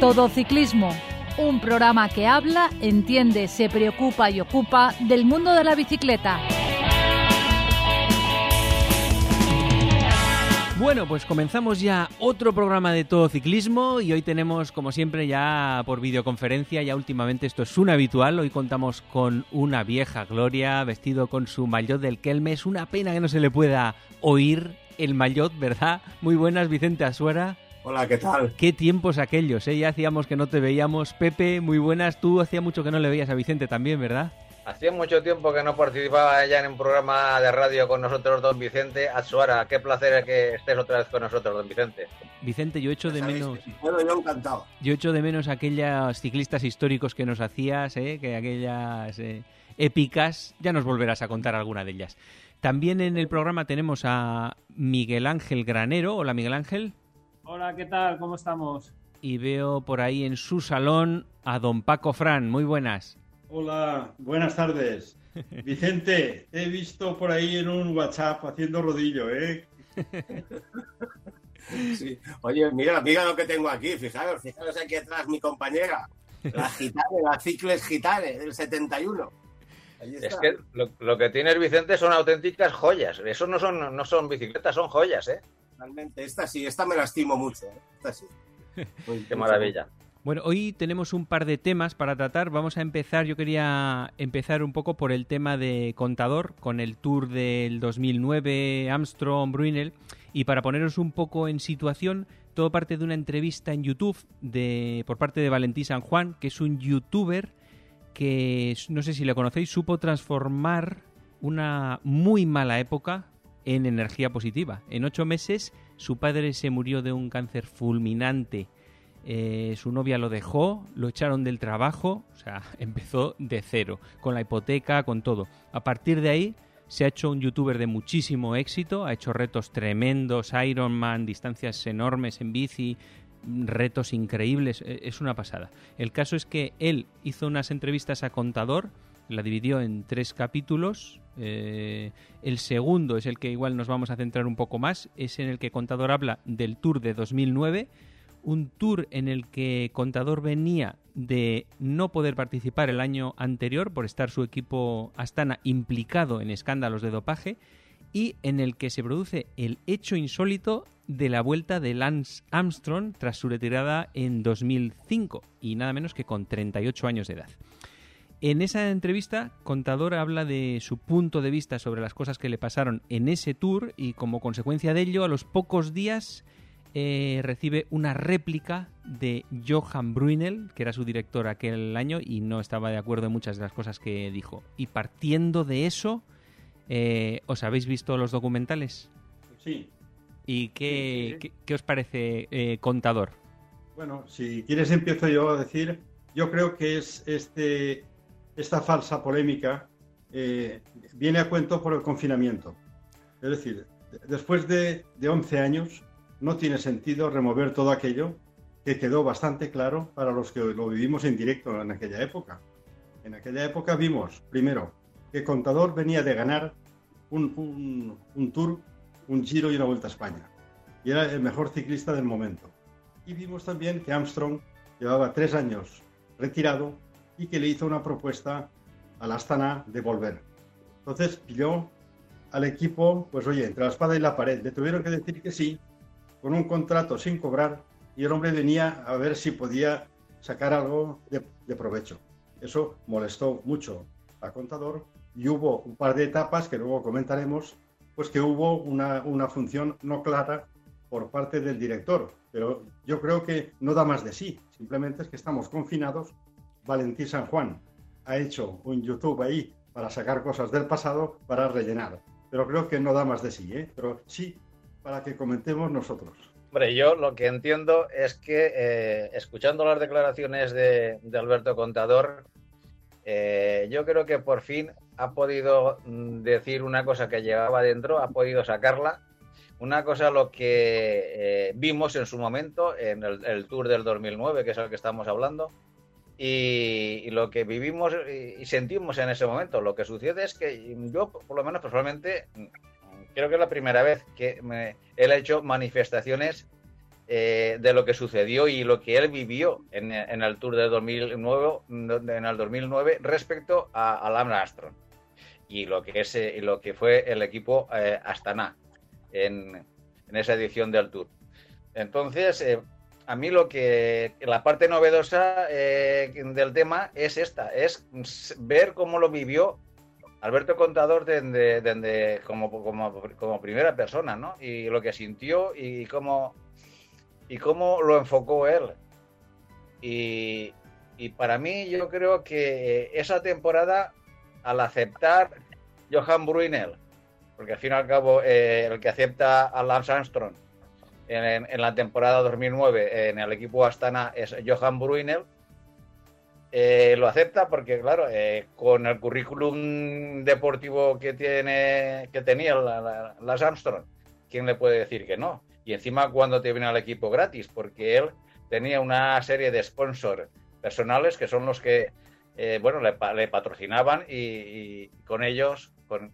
Todo Ciclismo, un programa que habla, entiende, se preocupa y ocupa del mundo de la bicicleta. Bueno, pues comenzamos ya otro programa de todo ciclismo y hoy tenemos, como siempre, ya por videoconferencia, ya últimamente esto es un habitual, hoy contamos con una vieja Gloria vestido con su maillot del Kelme, es una pena que no se le pueda oír el maillot, ¿verdad? Muy buenas, Vicente Asuera. Hola, ¿qué tal? Qué tiempos aquellos, ¿eh? Ya hacíamos que no te veíamos. Pepe, muy buenas. Tú hacía mucho que no le veías a Vicente también, ¿verdad? Hacía mucho tiempo que no participaba ya en un programa de radio con nosotros, don Vicente Azuara. Qué placer que estés otra vez con nosotros, don Vicente. Vicente, yo echo de menos. Bueno, yo encantado. Yo echo de menos aquellos ciclistas históricos que nos hacías, ¿eh? que aquellas eh, épicas. Ya nos volverás a contar alguna de ellas. También en el programa tenemos a Miguel Ángel Granero. Hola, Miguel Ángel. Hola, ¿qué tal? ¿Cómo estamos? Y veo por ahí en su salón a don Paco Fran. Muy buenas. Hola, buenas tardes. Vicente, te he visto por ahí en un WhatsApp haciendo rodillo, ¿eh? Sí. Oye, mira, mira lo que tengo aquí, fijaros, fijaros aquí atrás mi compañera, la gitane, la Cicles Gitane del 71. Ahí está. Es que lo, lo que tiene el Vicente son auténticas joyas. Eso no son, no son bicicletas, son joyas, ¿eh? Realmente, esta sí, esta me la estimo mucho, ¿eh? esta sí. Muy- Qué maravilla. Bueno, hoy tenemos un par de temas para tratar. Vamos a empezar, yo quería empezar un poco por el tema de contador, con el Tour del 2009, Armstrong, Brunel. Y para poneros un poco en situación, todo parte de una entrevista en YouTube de, por parte de Valentín San Juan, que es un youtuber que, no sé si le conocéis, supo transformar una muy mala época en energía positiva. En ocho meses su padre se murió de un cáncer fulminante. Eh, su novia lo dejó, lo echaron del trabajo, o sea, empezó de cero, con la hipoteca, con todo. A partir de ahí se ha hecho un youtuber de muchísimo éxito, ha hecho retos tremendos, Ironman, distancias enormes en bici, retos increíbles, e- es una pasada. El caso es que él hizo unas entrevistas a Contador, la dividió en tres capítulos. eh, el segundo es el que igual nos vamos a centrar un poco más, es en el que Contador habla del Tour de 2009 un tour en el que Contador venía de no poder participar el año anterior por estar su equipo Astana implicado en escándalos de dopaje y en el que se produce el hecho insólito de la vuelta de Lance Armstrong tras su retirada en 2005 y nada menos que con 38 años de edad. En esa entrevista, Contador habla de su punto de vista sobre las cosas que le pasaron en ese tour y como consecuencia de ello, a los pocos días eh, recibe una réplica de Johan Brunel, que era su director aquel año y no estaba de acuerdo en muchas de las cosas que dijo. Y partiendo de eso, eh, ¿os habéis visto los documentales? Sí. ¿Y qué, Sí, sí. qué- qué os parece, eh, Contador? Bueno, si quieres empiezo yo a decir, yo creo que es este, esta falsa polémica eh, viene a cuento por el confinamiento. Es decir, de- después de, de 11 años no tiene sentido remover todo aquello que quedó bastante claro para los que lo vivimos en directo en aquella época. En aquella época vimos, primero, que Contador venía de ganar un tour, un giro y una vuelta a España. Y era el mejor ciclista del momento. Y vimos también que Armstrong llevaba tres años retirado y que le hizo una propuesta al Astana de volver. Entonces pilló al equipo, pues oye, entre la espada y la pared. Le tuvieron que decir que sí, con un contrato sin cobrar, y el hombre venía a ver si podía sacar algo de, de provecho. Eso molestó mucho a Contador y hubo un par de etapas que luego comentaremos, pues que hubo una, una función no clara por parte del director. Pero yo creo que no da más de sí. Simplemente es que estamos confinados. Valentín San Juan ha hecho un YouTube ahí para sacar cosas del pasado para rellenar. Pero creo que no da más de sí, ¿eh? Pero sí para que comentemos nosotros. Hombre, yo lo que entiendo es que, eh, escuchando las declaraciones de, de Alberto Contador, eh, yo creo que por fin ha podido mm, decir una cosa que llevaba dentro, ha podido sacarla. Una cosa lo que eh, vimos en su momento en el, el Tour del 2009, que es el que estamos hablando, y, y lo que vivimos y, y sentimos en ese momento. Lo que sucede es que yo, por lo menos personalmente, creo que es la primera vez que me- él ha hecho manifestaciones eh, de lo que sucedió y lo que él vivió en, el Tour de 2009, en el 2009 respecto a, a Lance Armstrong y lo que, es, eh, lo que fue el equipo eh, Astana en, esa edición del Tour. Entonces, a mí lo que la parte novedosa del tema es esta, es ver cómo lo vivió Alberto Contador como, como, como, primera persona, ¿no? Y lo que sintió y cómo y cómo lo enfocó él. Y, para mí yo creo que esa temporada, al aceptar Johan Bruinel, porque al fin y al cabo eh, el que acepta a Lance Armstrong en, la temporada 2009 en el equipo Astana es Johan Bruinel, eh, lo acepta porque, claro, eh, con el currículum deportivo que, tiene, que tenía Lance Armstrong, ¿quién le puede decir que no? y encima cuando te viene al equipo gratis, porque él tenía una serie de sponsors personales que son los que, eh, bueno, le, patrocinaban y, con ellos, con,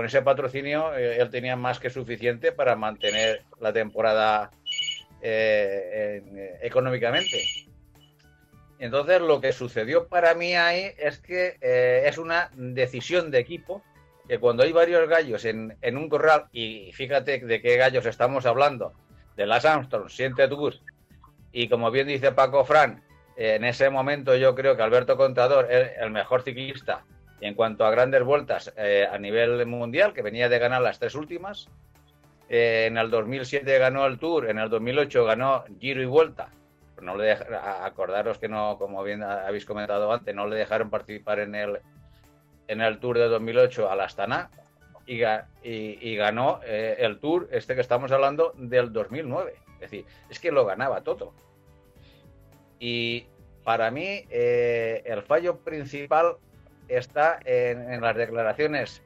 ese patrocinio, eh, él tenía más que suficiente para mantener la temporada eh, económicamente. Entonces, lo que sucedió para mí ahí es que es una decisión de equipo que cuando hay varios gallos en, un corral, y fíjate de qué gallos estamos hablando, de las Armstrong, Siente Tour, y como bien dice Paco Fran, en ese momento yo creo que Alberto Contador es el mejor ciclista en cuanto a grandes vueltas eh, a nivel mundial, que venía de ganar las tres últimas. Eh, en el 2007 ganó el Tour, en el 2008 ganó Giro y Vuelta. No le acordaros que no, como bien habéis comentado antes, no le dejaron participar en el, en el Tour de 2008 al Astana y, y, ganó eh, el Tour, este que estamos hablando, del 2009. Es decir, es que lo ganaba todo. Y para mí el fallo principal está en, las declaraciones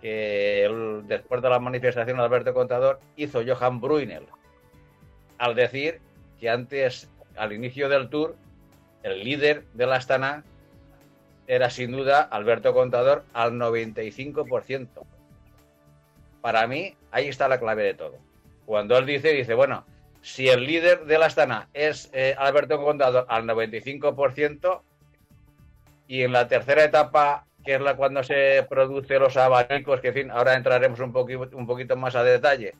que después de la manifestación Alberto Contador hizo Johan Bruinel al decir que antes, al inicio del Tour, el líder de la Astana era sin duda Alberto Contador al 95%. Para mí, ahí está la clave de todo. Cuando él dice, dice, bueno, si el líder de la Astana es eh, Alberto Contador al 95%, y en la tercera etapa, que es la cuando se produce los abanicos, que en fin, ahora entraremos un, poquito, un poquito más a detalle,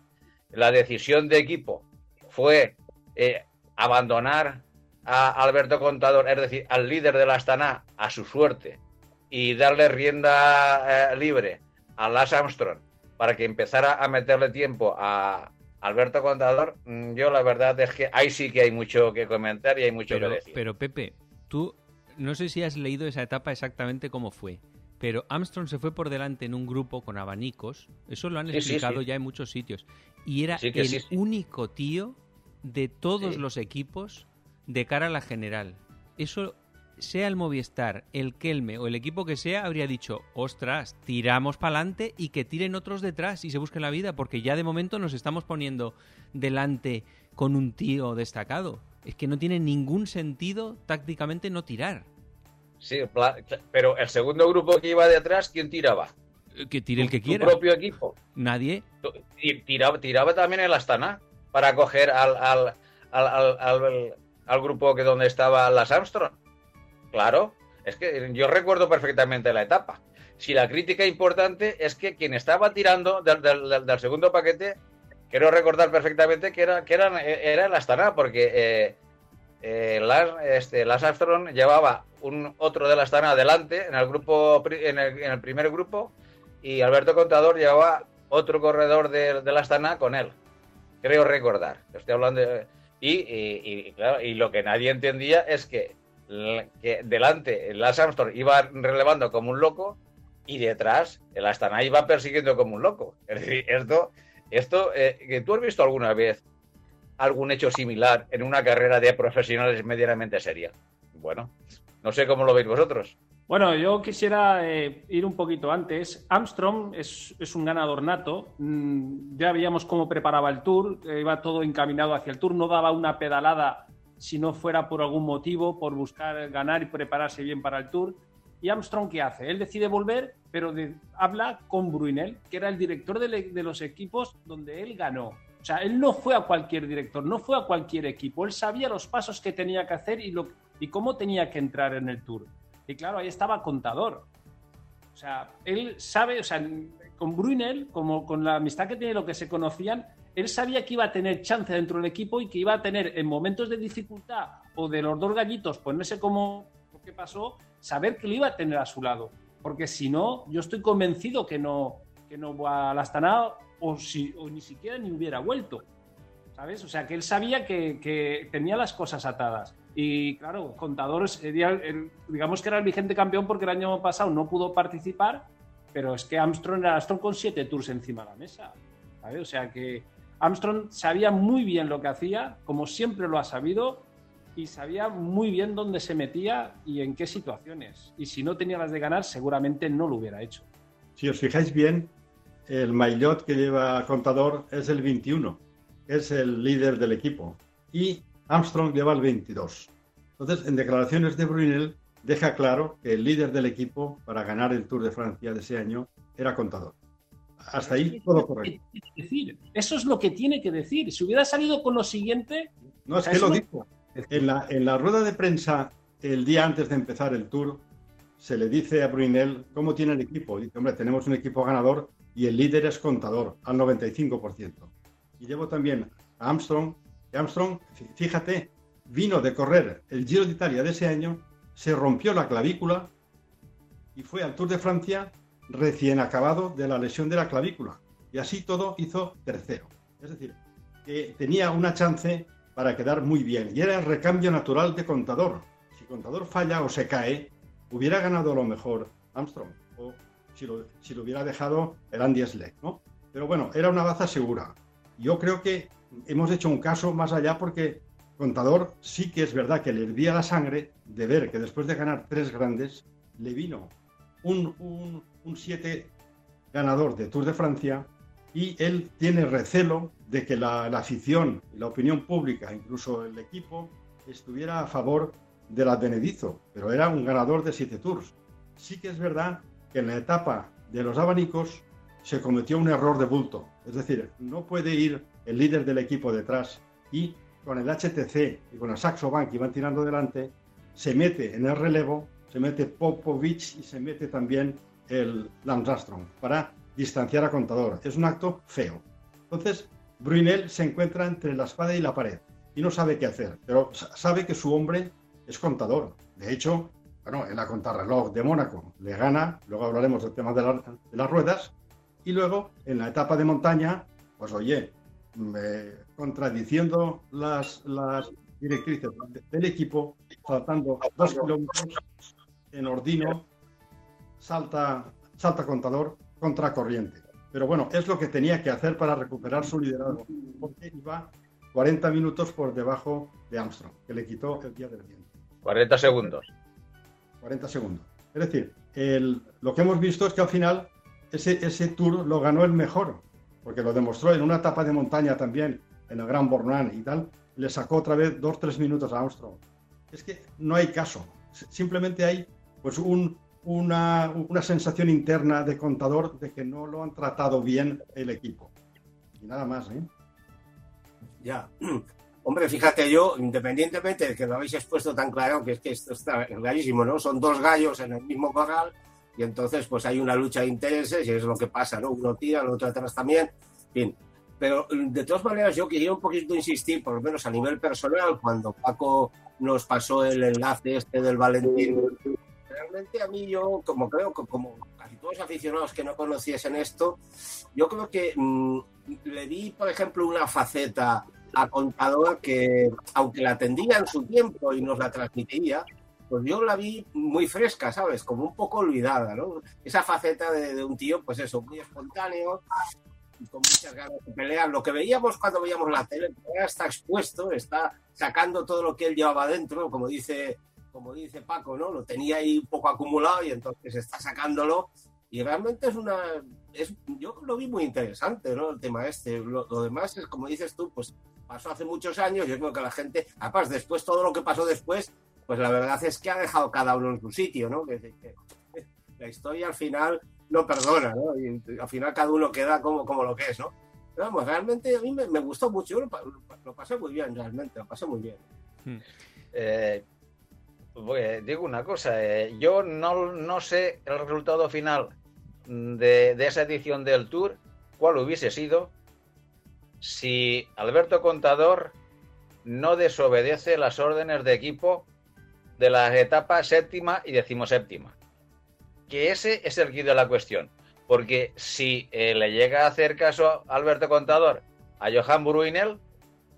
la decisión de equipo fue eh, abandonar a Alberto Contador, es decir, al líder de la Astana, a su suerte y darle rienda eh, libre a Las Armstrong para que empezara a meterle tiempo a Alberto Contador, mm, yo la verdad es que ahí sí que hay mucho que comentar y hay mucho que decir. Pero Pepe, tú no sé si has leído esa etapa exactamente cómo fue, pero Armstrong se fue por delante en un grupo con abanicos, eso lo han explicado ya en muchos sitios, y era el único tío de todos los equipos de cara a la general. Eso, sea el Movistar, el Kelme o el equipo que sea, habría dicho, ostras, tiramos para adelante y que tiren otros detrás y se busquen la vida, porque ya de momento nos estamos poniendo delante con un tío destacado. Es que no tiene ningún sentido tácticamente no tirar. Sí, pero el segundo grupo que iba detrás, ¿quién tiraba? Eh, que tire el que quiera. ¿Tu propio equipo? Nadie. Y tiraba, tiraba también el Astana para coger al, al, al, al grupo que donde estaba las Armstrong. Claro, es que yo recuerdo perfectamente la etapa. Si la crítica importante es que quien estaba tirando del, segundo paquete, quiero recordar perfectamente que era, que era, era el Astana, porque eh, eh, las, este, las Armstrong llevaba un otro de la Astana adelante en el grupo en el, primer grupo y Alberto Contador llevaba otro corredor de, de Astana con él. Creo recordar. Estoy hablando de, y, y, lo que nadie entendía es que, que delante el Armstrong iba relevando como un loco y detrás el Astana iba persiguiendo como un loco. Es decir, esto, esto eh, ¿tú has visto alguna vez algún hecho similar en una carrera de profesionales medianamente seria? Bueno, no sé cómo lo veis vosotros. Bueno, yo quisiera eh, ir un poquito antes. Armstrong es, un ganador nato. Mm, ya veíamos cómo preparaba el tour, eh, iba todo encaminado hacia el tour, no daba una pedalada si no fuera por algún motivo, por buscar ganar y prepararse bien para el tour. ¿Y Armstrong qué hace? Él decide volver, pero habla con Bruinel, que era el director de, de los equipos donde él ganó. O sea, él no fue a cualquier director, no fue a cualquier equipo. Él sabía los pasos que tenía que hacer y, lo, y cómo tenía que entrar en el tour. Y claro, ahí estaba Contador. O sea, él sabe, o sea, con Brunel, como con la amistad que tiene, lo que se conocían, él sabía que iba a tener chance dentro del equipo y que iba a tener en momentos de dificultad o de los dos gallitos ponerse como lo que pasó, saber que lo iba a tener a su lado. Porque si no, yo estoy convencido que no, que no va a la Astana o, si, o ni siquiera ni hubiera vuelto. ¿Sabes? O sea, que él sabía que, que tenía las cosas atadas. Y claro, Contador sería, digamos que era el vigente campeón porque el año pasado no pudo participar, pero es que Armstrong era Armstrong con siete tours encima de la mesa. ¿sabes? O sea que Armstrong sabía muy bien lo que hacía, como siempre lo ha sabido, y sabía muy bien dónde se metía y en qué situaciones. Y si no tenía las de ganar, seguramente no lo hubiera hecho. Si os fijáis bien, el maillot que lleva Contador es el 21, es el líder del equipo. Y Armstrong lleva el 22. Entonces, en declaraciones de Brunel, deja claro que el líder del equipo para ganar el Tour de Francia de ese año era Contador. Hasta ahí todo correcto. Eso es lo que tiene que decir. Si hubiera salido con lo siguiente. No, es que lo dijo. En la, rueda de prensa, el día antes de empezar el Tour, se le dice a Brunel cómo tiene el equipo. Dice, hombre, tenemos un equipo ganador y el líder es contador, al 95%. Y llevo también a Armstrong. Armstrong, fíjate, vino de correr el Giro de Italia de ese año, se rompió la clavícula y fue al Tour de Francia recién acabado de la lesión de la clavícula. Y así todo hizo tercero. Es decir, que tenía una chance para quedar muy bien. Y era el recambio natural de Contador. Si Contador falla o se cae, hubiera ganado lo mejor Armstrong. O si lo, si lo hubiera dejado el Andy Schleck, ¿no? Pero bueno, era una baza segura. Yo creo que hemos hecho un caso más allá porque Contador sí que es verdad que le hervía la sangre de ver que después de ganar tres grandes, le vino un, un, un siete ganador de Tour de Francia y él tiene recelo de que la, afición, la opinión pública, incluso el equipo, estuviera a favor de la Benedizo, pero era un ganador de siete tours. Sí que es verdad que en la etapa de los abanicos se cometió un error de bulto, es decir, no puede ir el líder del equipo detrás y con el HTC y con el Saxo Bank que iban tirando delante, se mete en el relevo, se mete Popovich y se mete también el Lance Armstrong para distanciar a Contador. Es un acto feo. Entonces, Brunel se encuentra entre la espada y la pared y no sabe qué hacer, pero sabe que su hombre es Contador. De hecho, bueno, en la contrarreloj de Mónaco le gana, luego hablaremos del tema de, las ruedas, y luego en la etapa de montaña, pues oye, contradiciendo las, las directrices del equipo, faltando dos kilómetros en Ordino, salta, salta contador contra corriente. Pero bueno, es lo que tenía que hacer para recuperar su liderazgo, porque iba 40 minutos por debajo de Armstrong, que le quitó el día del viento. 40 segundos. 40 segundos. Es decir, el, lo que hemos visto es que al final ese, ese tour lo ganó el mejor, porque lo demostró en una etapa de montaña también, en el Gran Bornán y tal, le sacó otra vez dos tres minutos a Armstrong. Es que no hay caso, simplemente hay pues un, una, una sensación interna de contador de que no lo han tratado bien el equipo. Y nada más, ¿eh? Ya. Hombre, fíjate yo, independientemente de que lo habéis expuesto tan claro, que es que esto está clarísimo, ¿no? Son dos gallos en el mismo corral y entonces pues hay una lucha de intereses y es lo que pasa, ¿no? Uno tira, el otro atrás también, fin. Pero de todas maneras yo quería un poquito insistir, por lo menos a nivel personal, cuando Paco nos pasó el enlace este del Valentín, realmente a mí yo, como creo que como casi todos los aficionados que no conociesen esto, yo creo que mm, le di, por ejemplo, una faceta a Contador que, aunque la atendía en su tiempo y nos la transmitiría, pues yo la vi muy fresca, ¿sabes? Como un poco olvidada, ¿no? Esa faceta de, un tío, pues eso, muy espontáneo, con muchas ganas de pelear. Lo que veíamos cuando veíamos la tele, está expuesto, está sacando todo lo que él llevaba dentro, como dice como dice Paco, ¿no? Lo tenía ahí un poco acumulado y entonces está sacándolo. Y realmente es una. Es, yo lo vi muy interesante, ¿no? El tema este. Lo, demás es, como dices tú, pues pasó hace muchos años. Yo creo que la gente, además, después, todo lo que pasó después, pues la verdad es que ha dejado cada uno en su sitio, ¿no? Que, la historia al final no perdona, ¿no? Y al final cada uno queda como, como lo que es, ¿no? vamos, realmente a mí me, gustó mucho, lo, lo, pasé muy bien, realmente, lo pasé muy bien. Hmm. Eh, pues, digo una cosa, eh, yo no, no, sé el resultado final de, de, esa edición del Tour, cuál hubiese sido si Alberto Contador no desobedece las órdenes de equipo de las etapas séptima y decimoséptima. Que ese es el guido de la cuestión. Porque si eh, le llega a hacer caso Alberto Contador a Johan Bruinel,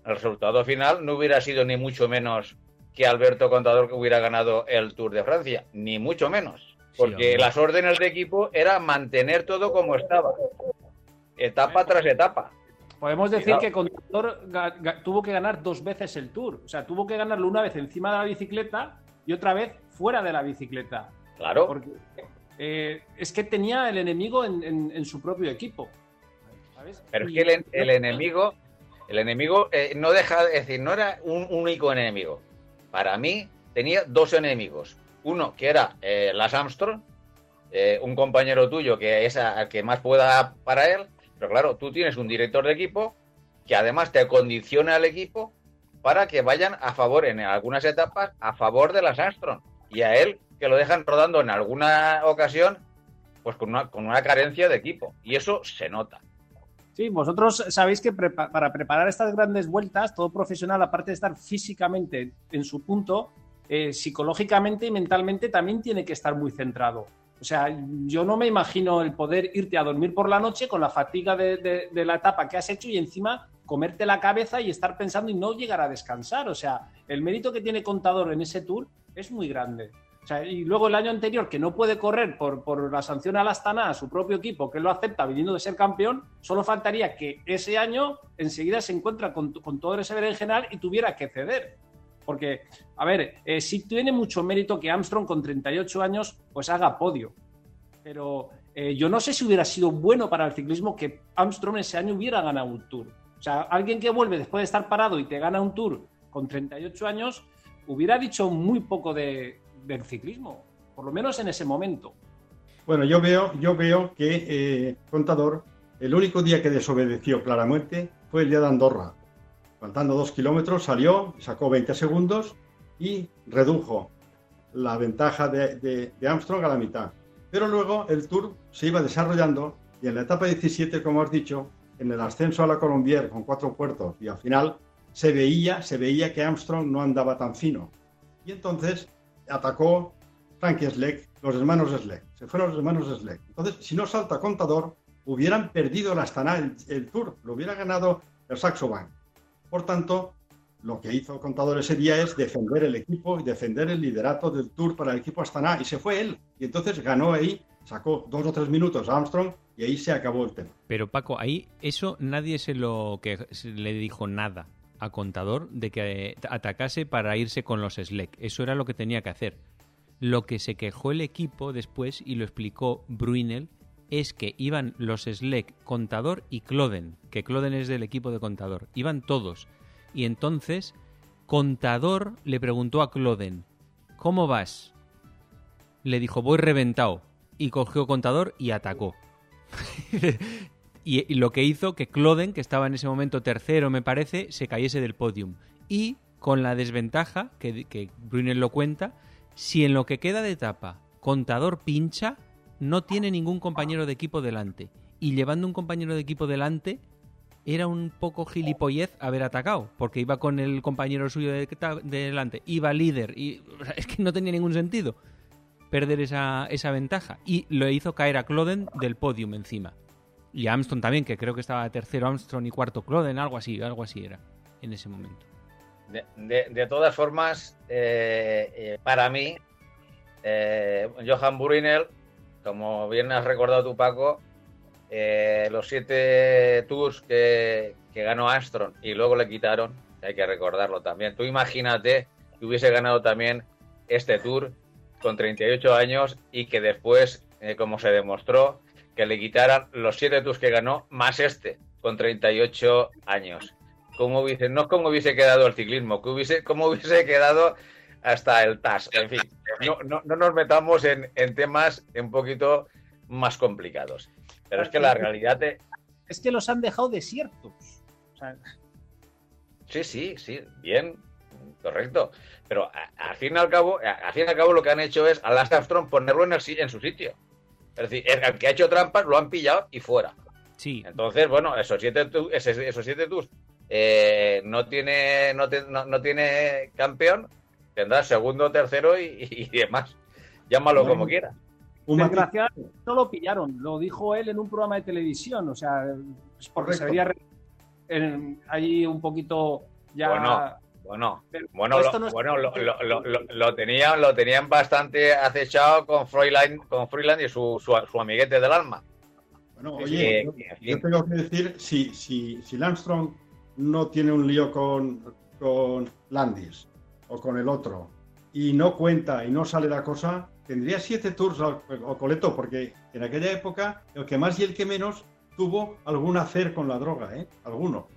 el resultado final no hubiera sido ni mucho menos que Alberto Contador hubiera ganado el Tour de Francia, ni mucho menos. Porque las órdenes de equipo era mantener todo como estaba, etapa tras etapa. Podemos decir que Contador tuvo que ganar dos veces el Tour. O sea, tuvo que ganarlo una vez encima de la bicicleta y otra vez fuera de la bicicleta. Claro. Porque eh, es que tenía el enemigo en, su propio equipo. Pero es que el, enemigo, el enemigo eh, no deja, de decir, no era un único enemigo. Para mí tenía dos enemigos. Uno que era eh, Las Armstrong, un compañero tuyo que es el que más pueda para él. Pero claro, tú tienes un director de equipo que además te condiciona al equipo para que vayan a favor en algunas etapas a favor de las Armstrong. Y a él que lo dejan rodando en alguna ocasión, pues con una, con una carencia de equipo. Y eso se nota. Sí, vosotros sabéis que para preparar estas grandes vueltas, todo profesional, aparte de estar físicamente en su punto, eh, psicológicamente y mentalmente también tiene que estar muy centrado. O sea, yo no me imagino el poder irte a dormir por la noche con la fatiga de, de la etapa que has hecho y encima comerte la cabeza y estar pensando y no llegar a descansar. O sea, el mérito que tiene Contador en ese tour es muy grande y luego el año anterior, que no puede correr por, la sanción al Astana, a su propio equipo, que lo acepta viniendo de ser campeón, solo faltaría que ese año enseguida se encuentra con, todo ese general y tuviera que ceder. Porque, a ver, eh, sí tiene mucho mérito que Armstrong con 38 años pues haga podio. Pero eh, yo no sé si hubiera sido bueno para el ciclismo que Armstrong ese año hubiera ganado un tour. O sea, alguien que vuelve después de estar parado y te gana un tour con 38 años, hubiera dicho muy poco de, del ciclismo, por lo menos en ese momento. Bueno, yo veo, yo veo que eh, Contador, el único día que desobedeció claramente fue el día de Andorra. Faltando dos kilómetros, salió, sacó 20 segundos y redujo la ventaja de, de, Armstrong a la mitad. Pero luego el Tour se iba desarrollando y en la etapa 17, como has dicho, en el ascenso a la Colombier con cuatro puertos y al final se veía, se veía que Armstrong no andaba tan fino. Y entonces atacó Frankie Sleck, los hermanos Sleck. Se fueron los hermanos Sleck. Entonces, si no salta contador, hubieran perdido el Astana, el, Tour, lo hubiera ganado el Saxo Bank. Por tanto, lo que hizo Contador ese día es defender el equipo y defender el liderato del Tour para el equipo Astana. Y se fue él. Y entonces ganó ahí, sacó dos o tres minutos a Armstrong y ahí se acabó el tema. Pero Paco, ahí eso nadie se lo que le dijo nada a Contador de que atacase para irse con los Sleck. Eso era lo que tenía que hacer. Lo que se quejó el equipo después, y lo explicó Bruinel, es que iban los Sleck, Contador y Cloden, que Cloden es del equipo de Contador. Iban todos. Y entonces Contador le preguntó a Cloden, ¿cómo vas? Le dijo, voy reventado. Y cogió Contador y atacó. y, lo que hizo que Cloden, que estaba en ese momento tercero, me parece, se cayese del podium. Y con la desventaja, que, que Brunel lo cuenta, si en lo que queda de etapa contador pincha, no tiene ningún compañero de equipo delante. Y llevando un compañero de equipo delante, era un poco gilipollez haber atacado, porque iba con el compañero suyo de, delante, iba líder, y es que no tenía ningún sentido perder esa, esa ventaja. Y lo hizo caer a Cloden del podium encima. Y Armstrong también, que creo que estaba tercero Armstrong y cuarto Cloden, algo así, algo así era en ese momento. De, todas formas, eh, eh, para mí, eh, Johan Burinel, como bien has recordado tú, Paco, los siete tours que, que, ganó Armstrong y luego le quitaron, hay que recordarlo también. Tú imagínate que hubiese ganado también este tour con 38 años y que después, como se demostró, que le quitaran los siete tours que ganó, más este, con 38 años. Como hubiese, no como hubiese quedado el ciclismo, que hubiese, como hubiese quedado hasta el TAS. En fin, no, no, no nos metamos en, en, temas un poquito más complicados. Pero es que la realidad, es que los han dejado desiertos. Sí, sí, sí, bien, correcto. Pero al fin y al cabo, al fin y al cabo lo que han hecho es a Lance Armstrong ponerlo en, en su sitio. Es decir, el que ha hecho trampas lo han pillado y fuera. Sí. Entonces, bueno, esos siete, esos siete tus eh, no tiene no, no, tiene campeón, tendrá segundo, tercero y, demás. Llámalo como quiera. Desgraciadamente no lo pillaron, lo dijo él en un programa de televisión, o sea, es porque se veía ahí un poquito ya. Bueno, bueno, bueno, lo, bueno lo, lo, lo, tenían, lo tenían bastante acechado con Freeland, con Freeland y su, su, amiguete del alma. Bueno, oye, yo, tengo que decir, si, si, si Landstrom no tiene un lío con, con Landis o con el otro y no cuenta y no sale la cosa, tendría siete tours o Coleto, porque en aquella época el que más y el que menos tuvo algún hacer con la droga, ¿eh? Alguno.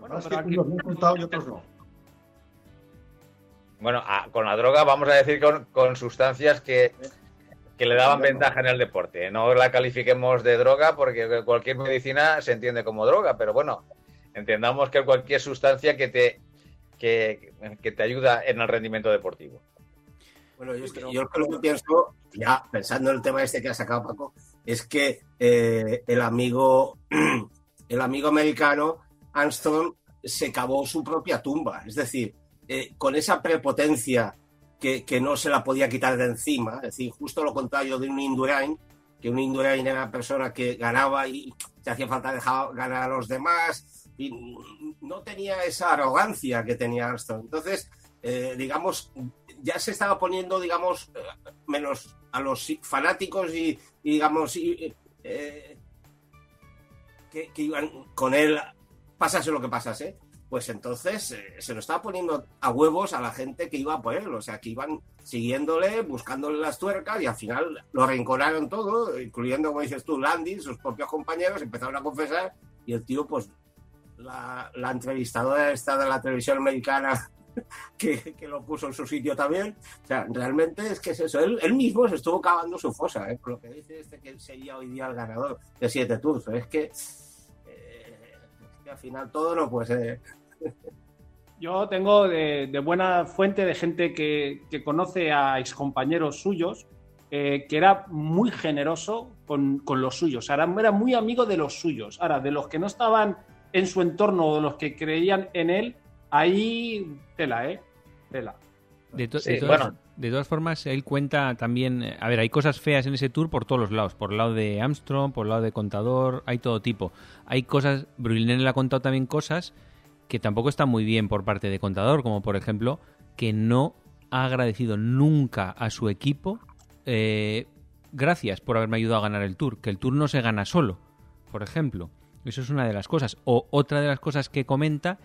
Bueno, que aquí... unos contado y otros no. Bueno, con la droga vamos a decir con, sustancias que, que, le daban ventaja en el deporte. No la califiquemos de droga porque cualquier medicina se entiende como droga, pero bueno, entendamos que cualquier sustancia que te, que, te ayuda en el rendimiento deportivo. Bueno, yo, lo que pienso, ya pensando en el tema este que ha sacado Paco, es que eh, el amigo el amigo americano Armstrong se cavó su propia tumba. Es decir, eh, con esa prepotencia que, que, no se la podía quitar de encima. Es decir, justo lo contrario de un Indurain, que un Indurain era una persona que ganaba y se hacía falta dejar ganar a los demás, y no tenía esa arrogancia que tenía Armstrong. Entonces, eh, digamos, ya se estaba poniendo, digamos, eh, menos a los fanáticos y, digamos, eh, que, iban con él, pasase lo que pasase, pues entonces se lo estaba poniendo a huevos a la gente que iba por él, o sea, que iban siguiéndole, buscándole las tuercas y al final lo arrinconaron todo, incluyendo, como dices tú, Landy, sus propios compañeros, empezaron a confesar y el tío pues la, entrevistadora esta de la televisión americana que, lo puso en su sitio también. O sea, realmente es que es eso. Él, mismo se estuvo cavando su fosa, ¿eh? por lo que dice este que sería hoy día el ganador de siete tours. Es que, eh, que al final todo no puede ser. Yo tengo de, buena fuente de gente que, conoce a excompañeros suyos, eh, que era muy generoso con, con los suyos. Era, era muy amigo de los suyos. Ahora, de los que no estaban en su entorno o de los que creían en él, ahí tela, ¿eh? Tela. De, todas, formas, él cuenta también, eh, a ver, hay cosas feas en ese tour por todos los lados, por el lado de Armstrong, por el lado de Contador, hay todo tipo. Hay cosas, Brulinen le ha contado también cosas que tampoco están muy bien por parte de Contador, como por ejemplo que no ha agradecido nunca a su equipo eh, gracias por haberme ayudado a ganar el tour, que el tour no se gana solo, por ejemplo. Eso es una de las cosas. O otra de las cosas que comenta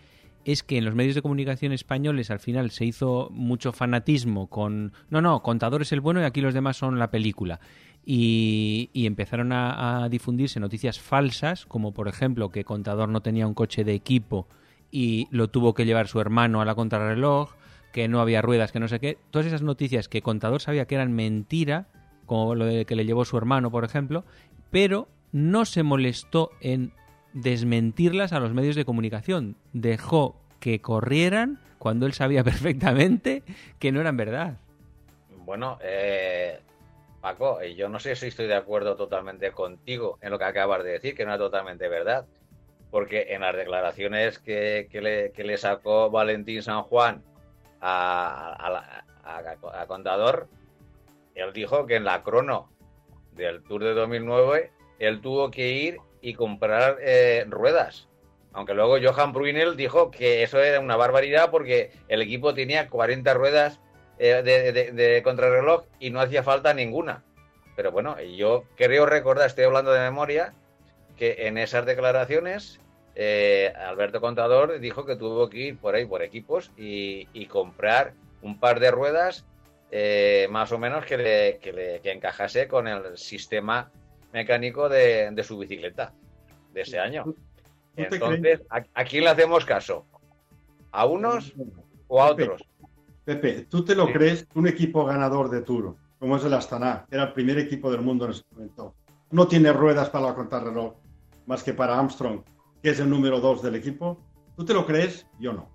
es que en los medios de comunicación españoles al final se hizo mucho fanatismo con, no, no, Contador es el bueno y aquí los demás son la película. Y, empezaron a, difundirse noticias falsas, como por ejemplo que Contador no tenía un coche de equipo y lo tuvo que llevar su hermano a la contrarreloj, que no había ruedas, que no sé qué. Todas esas noticias que Contador sabía que eran mentira, como lo de que le llevó su hermano, por ejemplo, pero no se molestó en desmentirlas a los medios de comunicación. Dejó que corrieran cuando él sabía perfectamente que no eran verdad. Bueno, eh, Paco, eh, yo no sé si estoy de acuerdo totalmente contigo en lo que acabas de decir, que no es totalmente verdad. Porque en las declaraciones que, le, sacó Valentín San Juan a, a Contador, él dijo que en la crono del Tour de 2009 él tuvo que ir y comprar eh, ruedas. Aunque luego Johan Brunel dijo que eso era una barbaridad porque el equipo tenía 40 ruedas eh, de, contrarreloj y no hacía falta ninguna. Pero bueno, yo creo recordar, estoy hablando de memoria, que en esas declaraciones eh, Alberto Contador dijo que tuvo que ir por ahí por equipos y, comprar un par de ruedas más o menos que, le, que, le, que encajase con el sistema mecánico de, su bicicleta de ese año. Entonces, ¿a, quién le hacemos caso? ¿A unos o a otros? Pepe, ¿tú te lo crees? Un equipo ganador de Tour, como es el Astana, era el primer equipo del mundo en ese momento, no tiene ruedas para la contrarreloj más que para Armstrong, que es el número dos del equipo. ¿Tú te lo crees? Yo no.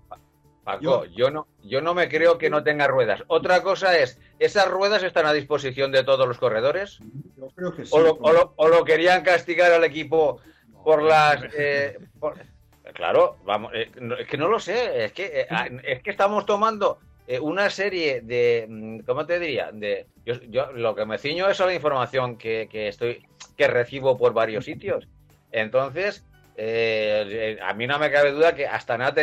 Paco, yo, no, yo no me creo que no tenga ruedas. Otra cosa es, ¿esas ruedas están a disposición de todos los corredores? Yo creo que sí. O lo, querían castigar al equipo por las... Eh, claro, vamos, eh, es que no lo sé, es que, eh, ah, es que estamos tomando una serie de, mm, ¿cómo te diría? De, yo, lo que me ciño es a la información que, estoy, que recibo por varios sitios. Entonces, a mí no me cabe duda que hasta nada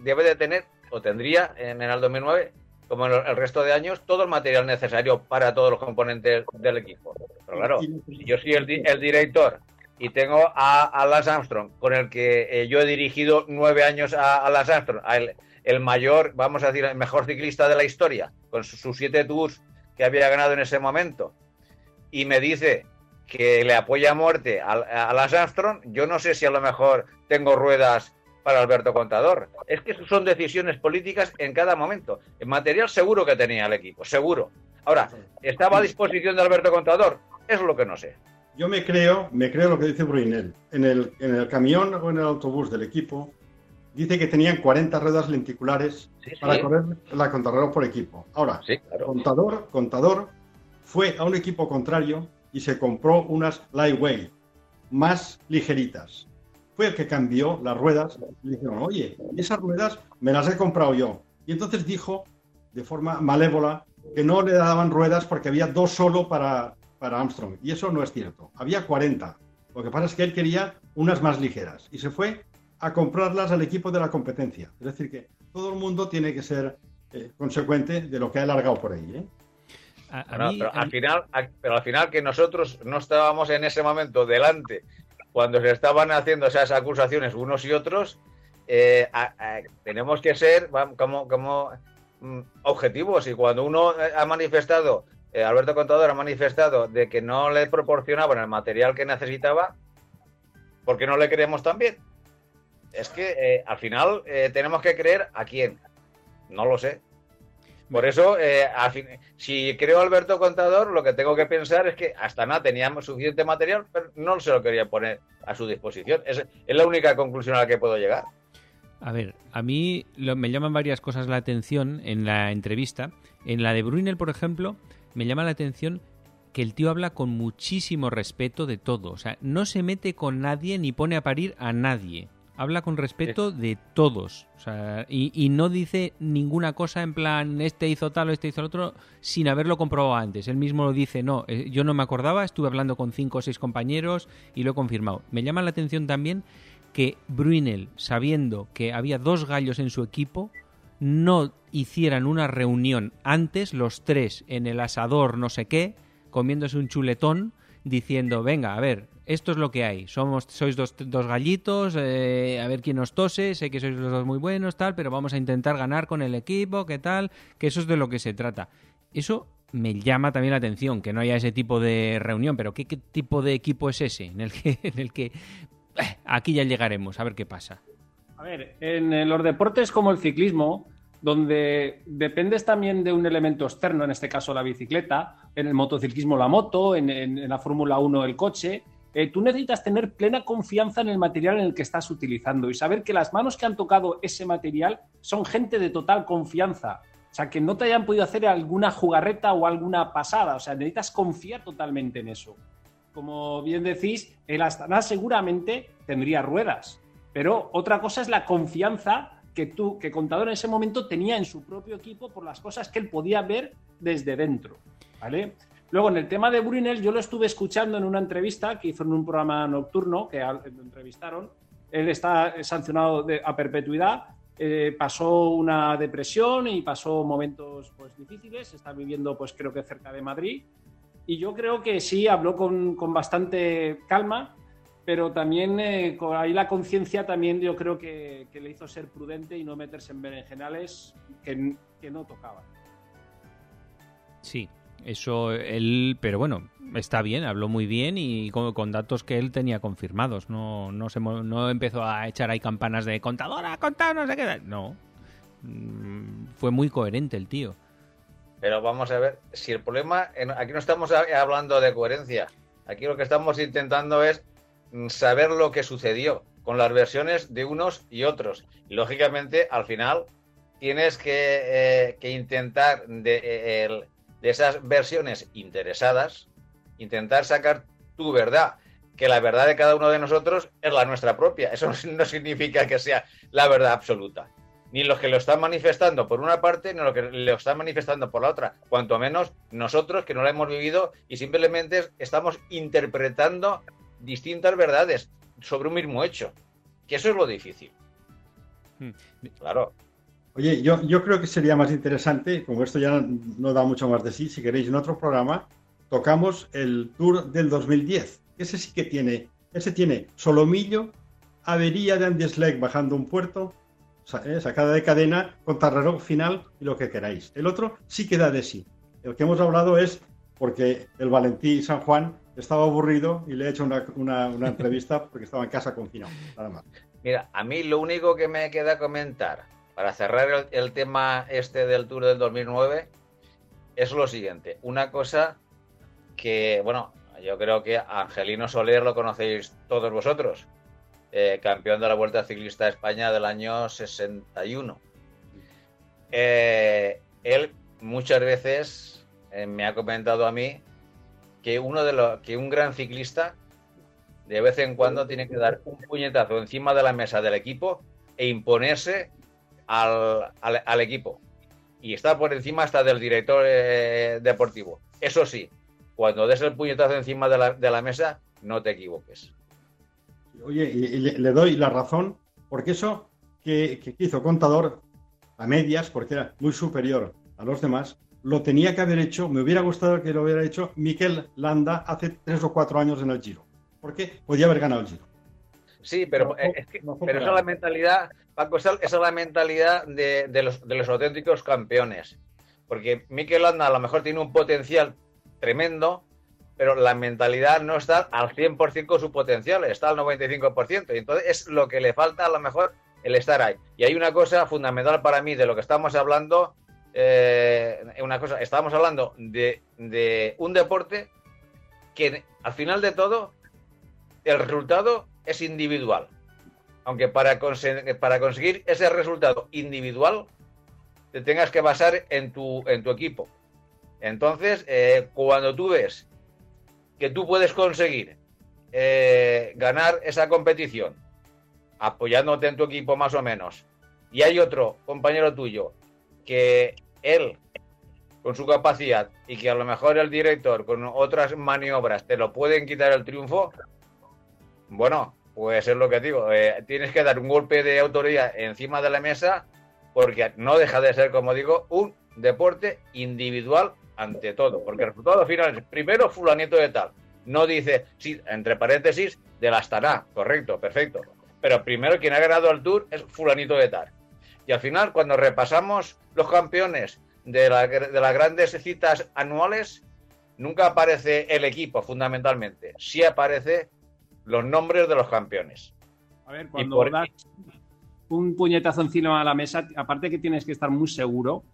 debe de tener, o tendría en, el 2009, como en el resto de años, todo el material necesario para todos los componentes del equipo. Pero claro, yo soy el, director y tengo a, a Lance Armstrong, con el que eh, yo he dirigido nueve años a, a Lance Armstrong, el, mayor, vamos a decir, el mejor ciclista de la historia, con sus siete tours que había ganado en ese momento, y me dice que le apoya a muerte a, a Lance Armstrong, yo no sé si a lo mejor tengo ruedas para Alberto Contador. Es que son decisiones políticas en cada momento. En material seguro que tenía el equipo, seguro. Ahora, ¿estaba a disposición de Alberto Contador? Es lo que no sé. Yo me creo, me creo lo que dice Bruinel. En el, en el camión o en el autobús del equipo dice que tenían 40 ruedas lenticulares para correr la contrarreloj por equipo. Ahora, contador, contador fue a un equipo contrario y se compró unas lightweight más ligeritas fue el que cambió las ruedas. Y dijeron, oye, esas ruedas me las he comprado yo. Y entonces dijo, de forma malévola, que no le daban ruedas porque había dos solo para, para Armstrong. Y eso no es cierto. Había 40. Lo que pasa es que él quería unas más ligeras. Y se fue a comprarlas al equipo de la competencia. Es decir, que todo el mundo tiene que ser eh, consecuente de lo que ha alargado por ahí. ¿eh? pero, al final, pero al final que nosotros no estábamos en ese momento delante cuando se estaban haciendo esas acusaciones unos y otros, eh, tenemos que ser como, mm, objetivos. Y cuando uno eh, ha manifestado, eh, Alberto Contador ha manifestado de que no le proporcionaban el material que necesitaba, ¿por qué no le creemos también? Es que al final tenemos que creer a quién. No lo sé. Por eso, eh, si creo Alberto Contador, lo que tengo que pensar es que hasta nada teníamos suficiente material, pero no se lo quería poner a su disposición. Es, la única conclusión a la que puedo llegar. A ver, a mí me llaman varias cosas la atención en la entrevista. En la de Brunel, por ejemplo, me llama la atención que el tío habla con muchísimo respeto de todo. O sea, no se mete con nadie ni pone a parir a nadie habla con respeto de todos. O sea, y, no dice ninguna cosa en plan, este hizo tal o este hizo el otro, sin haberlo comprobado antes. Él mismo lo dice, no, eh, yo no me acordaba, estuve hablando con cinco o seis compañeros y lo he confirmado. Me llama la atención también que Brunel, sabiendo que había dos gallos en su equipo, no hicieran una reunión antes, los tres en el asador no sé qué, comiéndose un chuletón, diciendo, venga, a ver, esto es lo que hay. Somos, sois dos, dos gallitos, eh, a ver quién nos tose, sé que sois los dos muy buenos, tal, pero vamos a intentar ganar con el equipo, qué tal, que eso es de lo que se trata. Eso me llama también la atención, que no haya ese tipo de reunión, pero ¿qué, tipo de equipo es ese? En el que, en el que eh, aquí ya llegaremos, a ver qué pasa. A ver, en los deportes como el ciclismo, donde dependes también de un elemento externo, en este caso la bicicleta, en el motociclismo la moto, en, en la Fórmula 1 el coche, eh, tú necesitas tener plena confianza en el material en el que estás utilizando y saber que las manos que han tocado ese material son gente de total confianza. O sea, que no te hayan podido hacer alguna jugarreta o alguna pasada. O sea, necesitas confiar totalmente en eso. Como bien decís, el Astana seguramente tendría ruedas. Pero otra cosa es la confianza que tú, que Contador en ese momento tenía en su propio equipo por las cosas que él podía ver desde dentro. ¿Vale? Luego, en el tema de Brunel, yo lo estuve escuchando en una entrevista que hizo en un programa nocturno que entrevistaron. Él está sancionado a perpetuidad, eh, pasó una depresión y pasó momentos pues, difíciles, está viviendo pues creo que cerca de Madrid. Y yo creo que sí, habló con, bastante calma, pero también eh, ahí la conciencia también yo creo que, le hizo ser prudente y no meterse en berenjenales que, que no tocaban. Sí, eso él, pero bueno, está bien, habló muy bien y con, datos que él tenía confirmados. No, no, se, no empezó a echar ahí campanas de contadora, contador, no qué. No, mm, fue muy coherente el tío. Pero vamos a ver, si el problema, aquí no estamos hablando de coherencia, aquí lo que estamos intentando es saber lo que sucedió con las versiones de unos y otros. Lógicamente, al final, tienes que, eh, intentar de, de esas versiones interesadas, intentar sacar tu verdad, que la verdad de cada uno de nosotros es la nuestra propia. Eso no significa que sea la verdad absoluta. Ni los que lo están manifestando por una parte, ni los que lo están manifestando por la otra. Cuanto menos nosotros que no lo hemos vivido y simplemente estamos interpretando distintas verdades sobre un mismo hecho. Que eso es lo difícil. Hmm. Claro. Oye, yo, yo creo que sería más interesante, como esto ya no da mucho más de sí, si queréis en otro programa, tocamos el Tour del 2010. Ese sí que tiene, ese tiene solomillo, avería de Andy Schleck bajando un puerto, eh, sacada de cadena, contrarreloj final y lo que queráis. El otro sí queda de sí. El que hemos hablado es porque el Valentí San Juan estaba aburrido y le he hecho una, una, entrevista porque estaba en casa confinado. Nada más. Mira, a mí lo único que me queda comentar para cerrar el, tema este del Tour del 2009 es lo siguiente. Una cosa que, bueno, yo creo que Angelino Soler lo conocéis todos vosotros, eh, campeón de la Vuelta Ciclista de España del año 61. Eh, él muchas veces eh, me ha comentado a mí que uno de los que un gran ciclista de vez en cuando tiene que dar un puñetazo encima de la mesa del equipo e imponerse al, equipo. Y está por encima hasta del director eh, deportivo. Eso sí, cuando des el puñetazo encima de la, de la mesa, no te equivoques. Oye, y, le, doy la razón, porque eso que, que, hizo Contador a medias, porque era muy superior a los demás, lo tenía que haber hecho, me hubiera gustado que lo hubiera hecho Miquel Landa hace tres o cuatro años en el Giro, porque podía haber ganado el Giro. Sí, pero, es pero esa es la mentalidad, Paco, esa es la mentalidad de, los, de los auténticos campeones. Porque Mikel Landa a lo mejor tiene un potencial tremendo, pero la mentalidad no está al 100% con su potencial, está al 95%. Y entonces es lo que le falta a lo mejor el estar ahí. Y hay una cosa fundamental para mí de lo que estamos hablando, eh, una cosa, estamos hablando de, de un deporte que al final de todo el resultado es individual. Aunque para, para conseguir ese resultado individual te tengas que basar en tu, en tu equipo. Entonces, eh, cuando tú ves que tú puedes conseguir eh, ganar esa competición apoyándote en tu equipo más o menos, y hay otro compañero tuyo que él, con su capacidad, y que a lo mejor el director con otras maniobras te lo pueden quitar el triunfo, bueno, pues es lo que digo, eh, tienes que dar un golpe de autoridad encima de la mesa porque no deja de ser, como digo, un deporte individual ante todo, porque el resultado final es primero fulanito de tal. No dice, sí, entre paréntesis, de la Astana, correcto, perfecto. Pero primero quien ha ganado el Tour es fulanito de tal. Y al final, cuando repasamos los campeones de, de las grandes citas anuales, nunca aparece el equipo, fundamentalmente. Sí aparece los nombres de los campeones. A ver, cuando das un puñetazo encima de la mesa, aparte que tienes que estar muy seguro,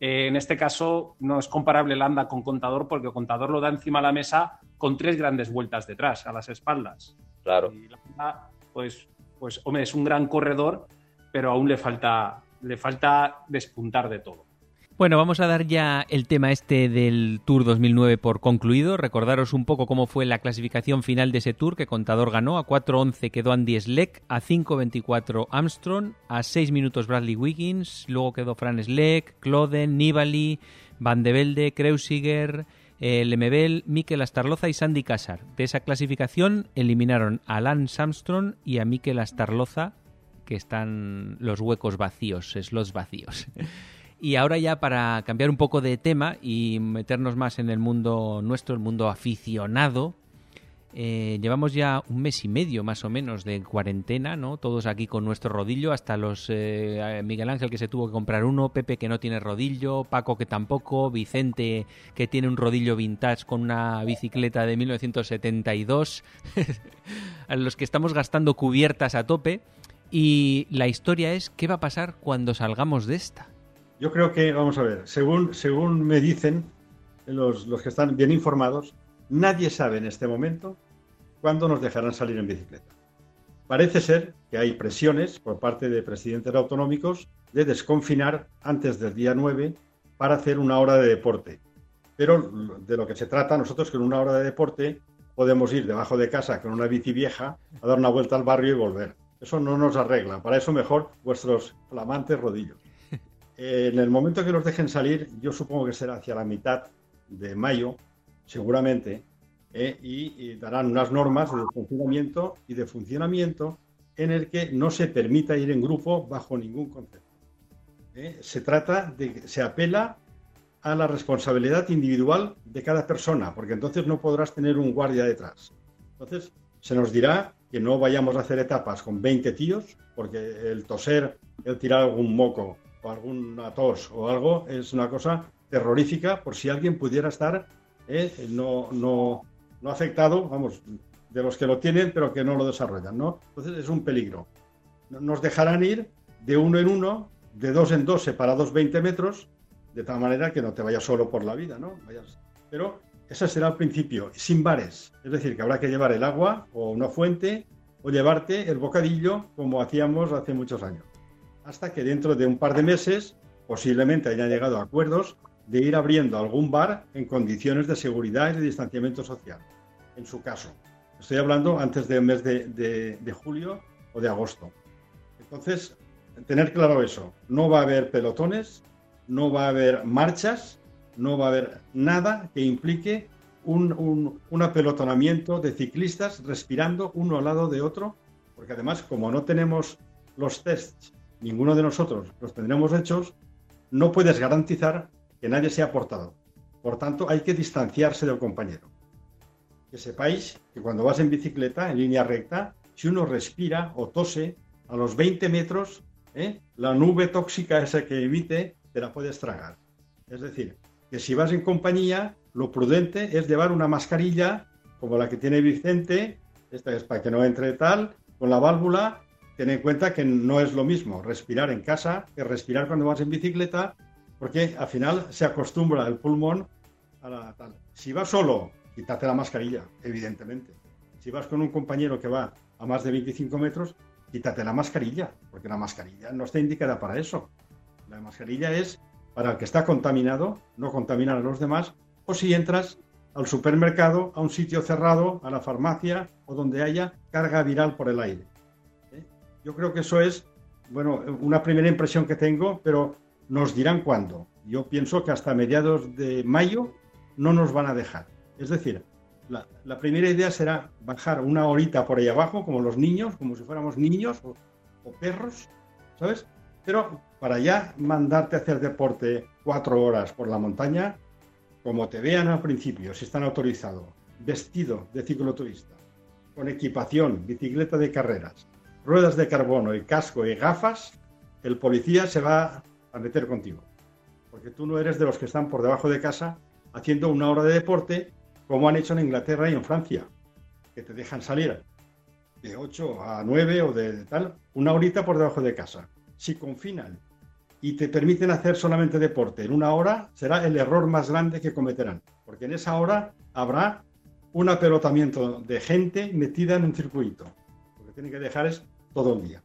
eh, en este caso no es comparable Landa con Contador porque Contador lo da encima de la mesa con tres grandes vueltas detrás, a las espaldas. Claro. Y Landa, pues, pues, hombre, es un gran corredor, pero aún le falta, le falta despuntar de todo. Bueno, vamos a dar ya el tema este del Tour 2009 por concluido. Recordaros un poco cómo fue la clasificación final de ese Tour que Contador ganó. A 4.11 quedó Andy Schleck, a 5.24 Armstrong, a 6 minutos Bradley Wiggins, luego quedó Fran Schleck, Cloden, Nibali, Van de Velde, Kreuziger, eh, Lemebel, Mikel Astarloza y Sandy Casar. De esa clasificación eliminaron a Lance Armstrong y a Mikel Astarloza, que están los huecos vacíos, slots vacíos. Y ahora ya para cambiar un poco de tema y meternos más en el mundo nuestro, el mundo aficionado, eh, llevamos ya un mes y medio más o menos de cuarentena, ¿no? Todos aquí con nuestro rodillo, hasta los eh, Miguel Ángel que se tuvo que comprar uno, Pepe que no tiene rodillo, Paco que tampoco, Vicente que tiene un rodillo vintage con una bicicleta de 1972, a los que estamos gastando cubiertas a tope. Y la historia es, ¿qué va a pasar cuando salgamos de esta? Yo creo que, vamos a ver, según, según me dicen los, los que están bien informados, nadie sabe en este momento cuándo nos dejarán salir en bicicleta. Parece ser que hay presiones por parte de presidentes autonómicos de desconfinar antes del día 9 para hacer una hora de deporte. Pero de lo que se trata nosotros que en una hora de deporte podemos ir debajo de casa con una bici vieja a dar una vuelta al barrio y volver. Eso no nos arregla. Para eso mejor vuestros flamantes rodillos. En el momento que los dejen salir, yo supongo que será hacia la mitad de mayo, seguramente, eh, y, darán unas normas de funcionamiento y de funcionamiento en el que no se permita ir en grupo bajo ningún concepto. Eh, se trata de que se apela a la responsabilidad individual de cada persona, porque entonces no podrás tener un guardia detrás. Entonces, se nos dirá que no vayamos a hacer etapas con 20 tíos, porque el toser, el tirar algún moco alguna tos o algo es una cosa terrorífica por si alguien pudiera estar eh, no, no, no afectado, vamos, de los que lo tienen pero que no lo desarrollan, ¿no? Entonces es un peligro. Nos dejarán ir de uno en uno, de dos en dos, separados 20 metros, de tal manera que no te vayas solo por la vida, ¿no? Vayas... Pero ese será el principio, sin bares. Es decir, que habrá que llevar el agua o una fuente o llevarte el bocadillo como hacíamos hace muchos años. Hasta que dentro de un par de meses posiblemente hayan llegado a acuerdos de ir abriendo algún bar en condiciones de seguridad y de distanciamiento social, en su caso. Estoy hablando antes del mes de, de julio o de agosto. Entonces, tener claro eso, no va a haber pelotones, no va a haber marchas, no va a haber nada que implique un, apelotonamiento de ciclistas respirando uno al lado de otro, porque además, como no tenemos los tests, ninguno de nosotros los tendremos hechos, no puedes garantizar que nadie sea portado. Por tanto, hay que distanciarse del compañero. Que sepáis que cuando vas en bicicleta, en línea recta, si uno respira o tose, a los 20 metros, ¿eh? la nube tóxica esa que emite, te la puedes tragar. Es decir, que si vas en compañía, lo prudente es llevar una mascarilla como la que tiene Vicente, esta es para que no entre tal, con la válvula. Ten en cuenta que no es lo mismo respirar en casa que respirar cuando vas en bicicleta, porque al final se acostumbra el pulmón a la tal. Si vas solo, quítate la mascarilla, evidentemente. Si vas con un compañero que va a más de 25 metros, quítate la mascarilla, porque la mascarilla no está indicada para eso. La mascarilla es para el que está contaminado, no contaminar a los demás, o si entras al supermercado, a un sitio cerrado, a la farmacia o donde haya carga viral por el aire. Yo creo que eso es, bueno, una primera impresión que tengo, pero nos dirán cuándo. Yo pienso que hasta mediados de mayo no nos van a dejar. Es decir, la, primera idea será bajar una horita por ahí abajo, como los niños, como si fuéramos niños o, o perros, ¿sabes? Pero para ya mandarte a hacer deporte cuatro horas por la montaña, como te vean al principio, si están autorizados, vestido de cicloturista, con equipación, bicicleta de carreras, ruedas de carbono y casco y gafas, el policía se va a meter contigo. Porque tú no eres de los que están por debajo de casa haciendo una hora de deporte, como han hecho en Inglaterra y en Francia, que te dejan salir de 8 a 9 o de tal, una horita por debajo de casa. Si confinan y te permiten hacer solamente deporte en una hora, será el error más grande que cometerán, porque en esa hora habrá un apelotamiento de gente metida en un circuito. Lo que tienen que dejar es todo el día.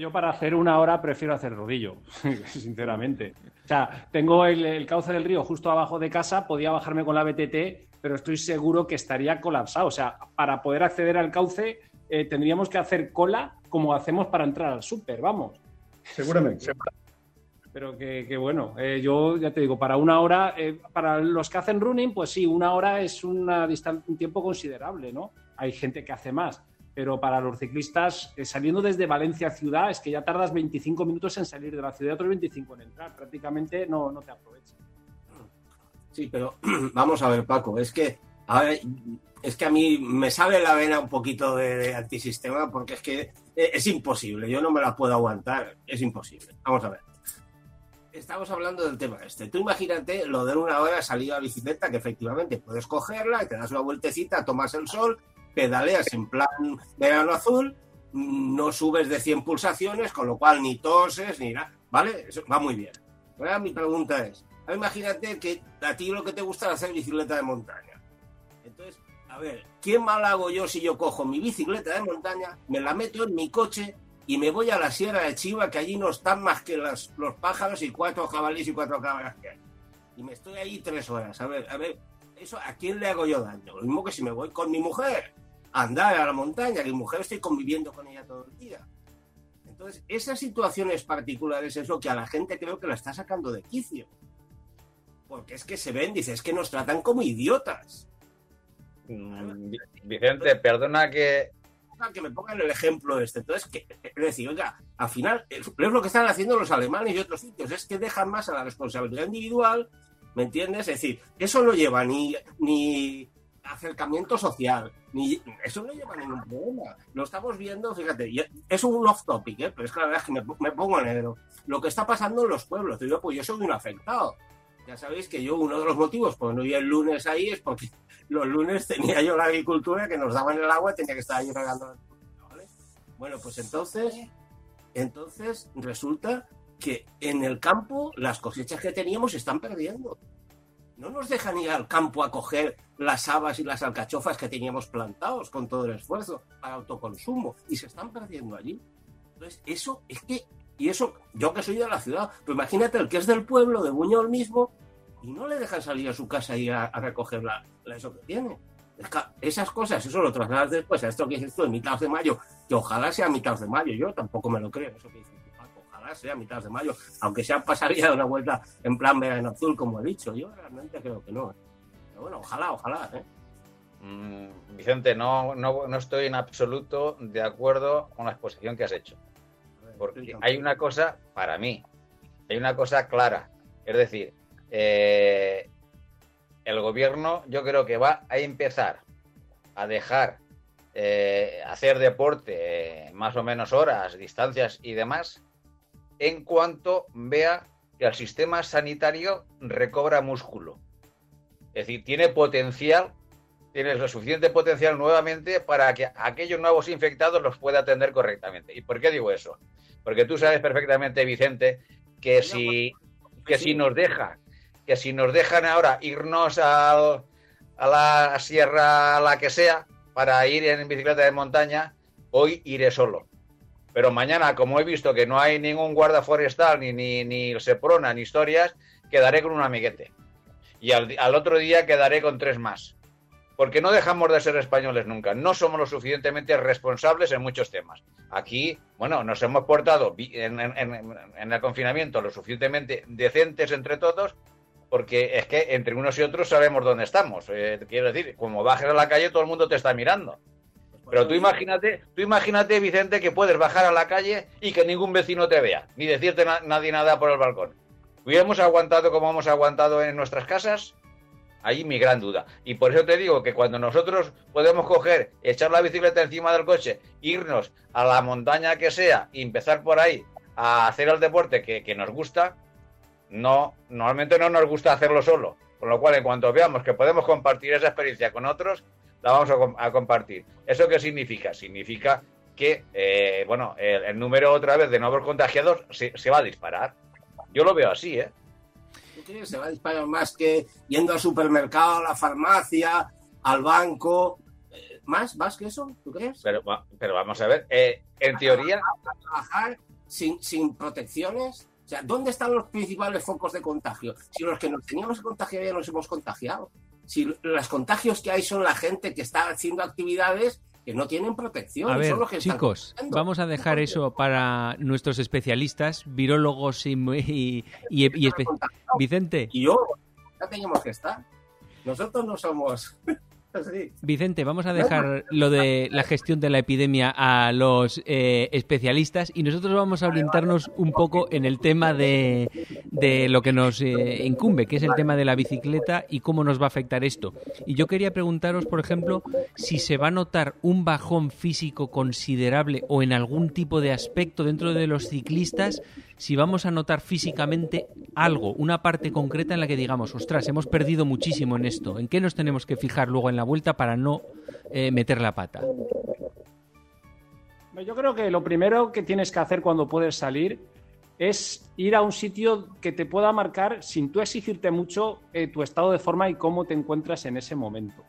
Yo para hacer una hora prefiero hacer rodillo, sinceramente. O sea, tengo el, cauce del río justo abajo de casa, podía bajarme con la BTT, pero estoy seguro que estaría colapsado. O sea, para poder acceder al cauce eh, tendríamos que hacer cola como hacemos para entrar al súper, vamos. Seguramente. Pero que, bueno, eh, yo ya te digo, para una hora, eh, para los que hacen running, pues sí, una hora es una un tiempo considerable, ¿no? Hay gente que hace más, pero para los ciclistas, eh, saliendo desde Valencia ciudad, es que ya tardas 25 minutos en salir de la ciudad y otros 25 en entrar, prácticamente no, no te aprovechas. Sí, pero vamos a ver, Paco, es que es que a mí me sale la vena un poquito de, antisistema porque es que es imposible, yo no me la puedo aguantar, es imposible. Vamos a ver estamos hablando del tema este. Tú imagínate lo de una hora salida a bicicleta, que efectivamente puedes cogerla y te das una vueltecita, tomas el sol, pedaleas en plan verano azul, no subes de 100 pulsaciones, con lo cual ni toses ni nada, ¿vale? Eso va muy bien. Ahora mi pregunta es, imagínate que a ti lo que te gusta es hacer bicicleta de montaña. Entonces, A ver, ¿qué mal hago yo si yo cojo mi bicicleta de montaña, me la meto en mi coche y me voy a la Sierra de Chiva, que allí no están más que los pájaros y cuatro jabalíes y cuatro cabras que hay? Y me estoy ahí tres horas. A ver, a ver, eso ¿a quién le hago yo daño? Lo mismo que si me voy con mi mujer andar a la montaña, que mi mujer estoy conviviendo con ella todo el día. Entonces, esas situaciones particulares es lo que a la gente creo que la está sacando de quicio. Porque es que se ven, dice, es que nos tratan como idiotas. Mm, Vicente, perdona que... Que me pongan el ejemplo este. Entonces, que, es decir, oiga, al final, es lo que están haciendo los alemanes y otros sitios, es que dejan más a la responsabilidad individual, ¿me entiendes? Es decir, eso no lleva ni, ni acercamiento social, eso no lleva ningún problema. Lo estamos viendo, fíjate, es un off topic, ¿eh? pero es que la verdad es que me, me pongo negro. Lo que está pasando en los pueblos, yo, pues soy un afectado ya sabéis que yo uno de los motivos por no ir el lunes ahí es porque los lunes tenía yo la agricultura que nos daban el agua y tenía que estar ahí regando. Bueno, pues entonces, entonces resulta que en el campo las cosechas que teníamos están perdiendo. No nos dejan ir al campo a coger las habas y las alcachofas que teníamos plantados con todo el esfuerzo para autoconsumo y se están perdiendo allí. Entonces, eso es que y eso, yo que soy de la ciudad, pues imagínate el que es del pueblo, de Buñol mismo, y no le dejan salir a su casa y a, recoger la, eso que tiene. esas cosas, eso lo trasladas después a esto que dices tú en mitad de mayo, que ojalá sea mitad de mayo, yo tampoco me lo creo, eso que dices ojalá sea mitad de mayo, aunque sea pasaría una vuelta en plan verano azul, como he dicho, yo realmente creo que no. ¿eh? Pero bueno, ojalá, ojalá. ¿eh? Mm, Vicente, no, no, no estoy en absoluto de acuerdo con la exposición que has hecho. Porque hay una cosa, para mí, hay una cosa clara. Es decir, eh, el gobierno yo creo que va a empezar a dejar eh, hacer deporte más o menos horas, distancias y demás, en cuanto vea que el sistema sanitario recobra músculo. Es decir, tiene potencial, tiene lo suficiente potencial nuevamente para que aquellos nuevos infectados los pueda atender correctamente. ¿Y por qué digo eso? Porque tú sabes perfectamente, Vicente, que si, que si nos dejan, que si nos dejan ahora irnos a la sierra, a la que sea, para ir en bicicleta de montaña, hoy iré solo. Pero mañana, como he visto que no hay ningún guarda forestal, ni, ni, ni Seprona, ni historias, quedaré con un amiguete. Y al, otro día quedaré con tres más porque no dejamos de ser españoles nunca, no somos lo suficientemente responsables en muchos temas. Aquí, bueno, nos hemos portado en, el confinamiento lo suficientemente decentes entre todos, porque es que entre unos y otros sabemos dónde estamos. Eh, quiero decir, como bajes a la calle, todo el mundo te está mirando. Pero tú imagínate, tú imagínate, Vicente, que puedes bajar a la calle y que ningún vecino te vea, ni decirte nadie nada por el balcón. ¿Hubiéramos aguantado como hemos aguantado en nuestras casas? Ahí mi gran duda. Y por eso te digo que cuando nosotros podemos coger, echar la bicicleta encima del coche, irnos a la montaña que sea y empezar por ahí a hacer el deporte que, nos gusta, no, normalmente no nos gusta hacerlo solo. Con lo cual, en cuanto veamos que podemos compartir esa experiencia con otros, la vamos a, compartir. ¿Eso qué significa? Significa que, eh, bueno, el, número otra vez de nuevos contagiados se, se va a disparar. Yo lo veo así, ¿eh? Se va a disparar más que yendo al supermercado, a la farmacia, al banco. Eh, ¿Más? ¿Más que eso? ¿Tú crees? Pero, pero vamos a ver, eh, en teoría... trabajar sin, sin protecciones. O sea, ¿dónde están los principales focos de contagio? Si los que nos teníamos que contagiar ya nos hemos contagiado. Si los contagios que hay son la gente que está haciendo actividades que no tienen protección. A ver, chicos, vamos a dejar eso para nuestros especialistas, virólogos y, y, y, Vicente. Y yo, ya teníamos que estar. Nosotros no somos Vicente, vamos a dejar lo de la gestión de la epidemia a los eh, especialistas y nosotros vamos a orientarnos un poco en el tema de, lo que nos eh, incumbe, que es el tema de la bicicleta y cómo nos va a afectar esto. Y yo quería preguntaros, por ejemplo, si se va a notar un bajón físico considerable o en algún tipo de aspecto dentro de los ciclistas si vamos a notar físicamente algo, una parte concreta en la que digamos, ostras, hemos perdido muchísimo en esto, ¿en qué nos tenemos que fijar luego en la vuelta para no eh, meter la pata? Yo creo que lo primero que tienes que hacer cuando puedes salir es ir a un sitio que te pueda marcar, sin tú exigirte mucho, eh, tu estado de forma y cómo te encuentras en ese momento.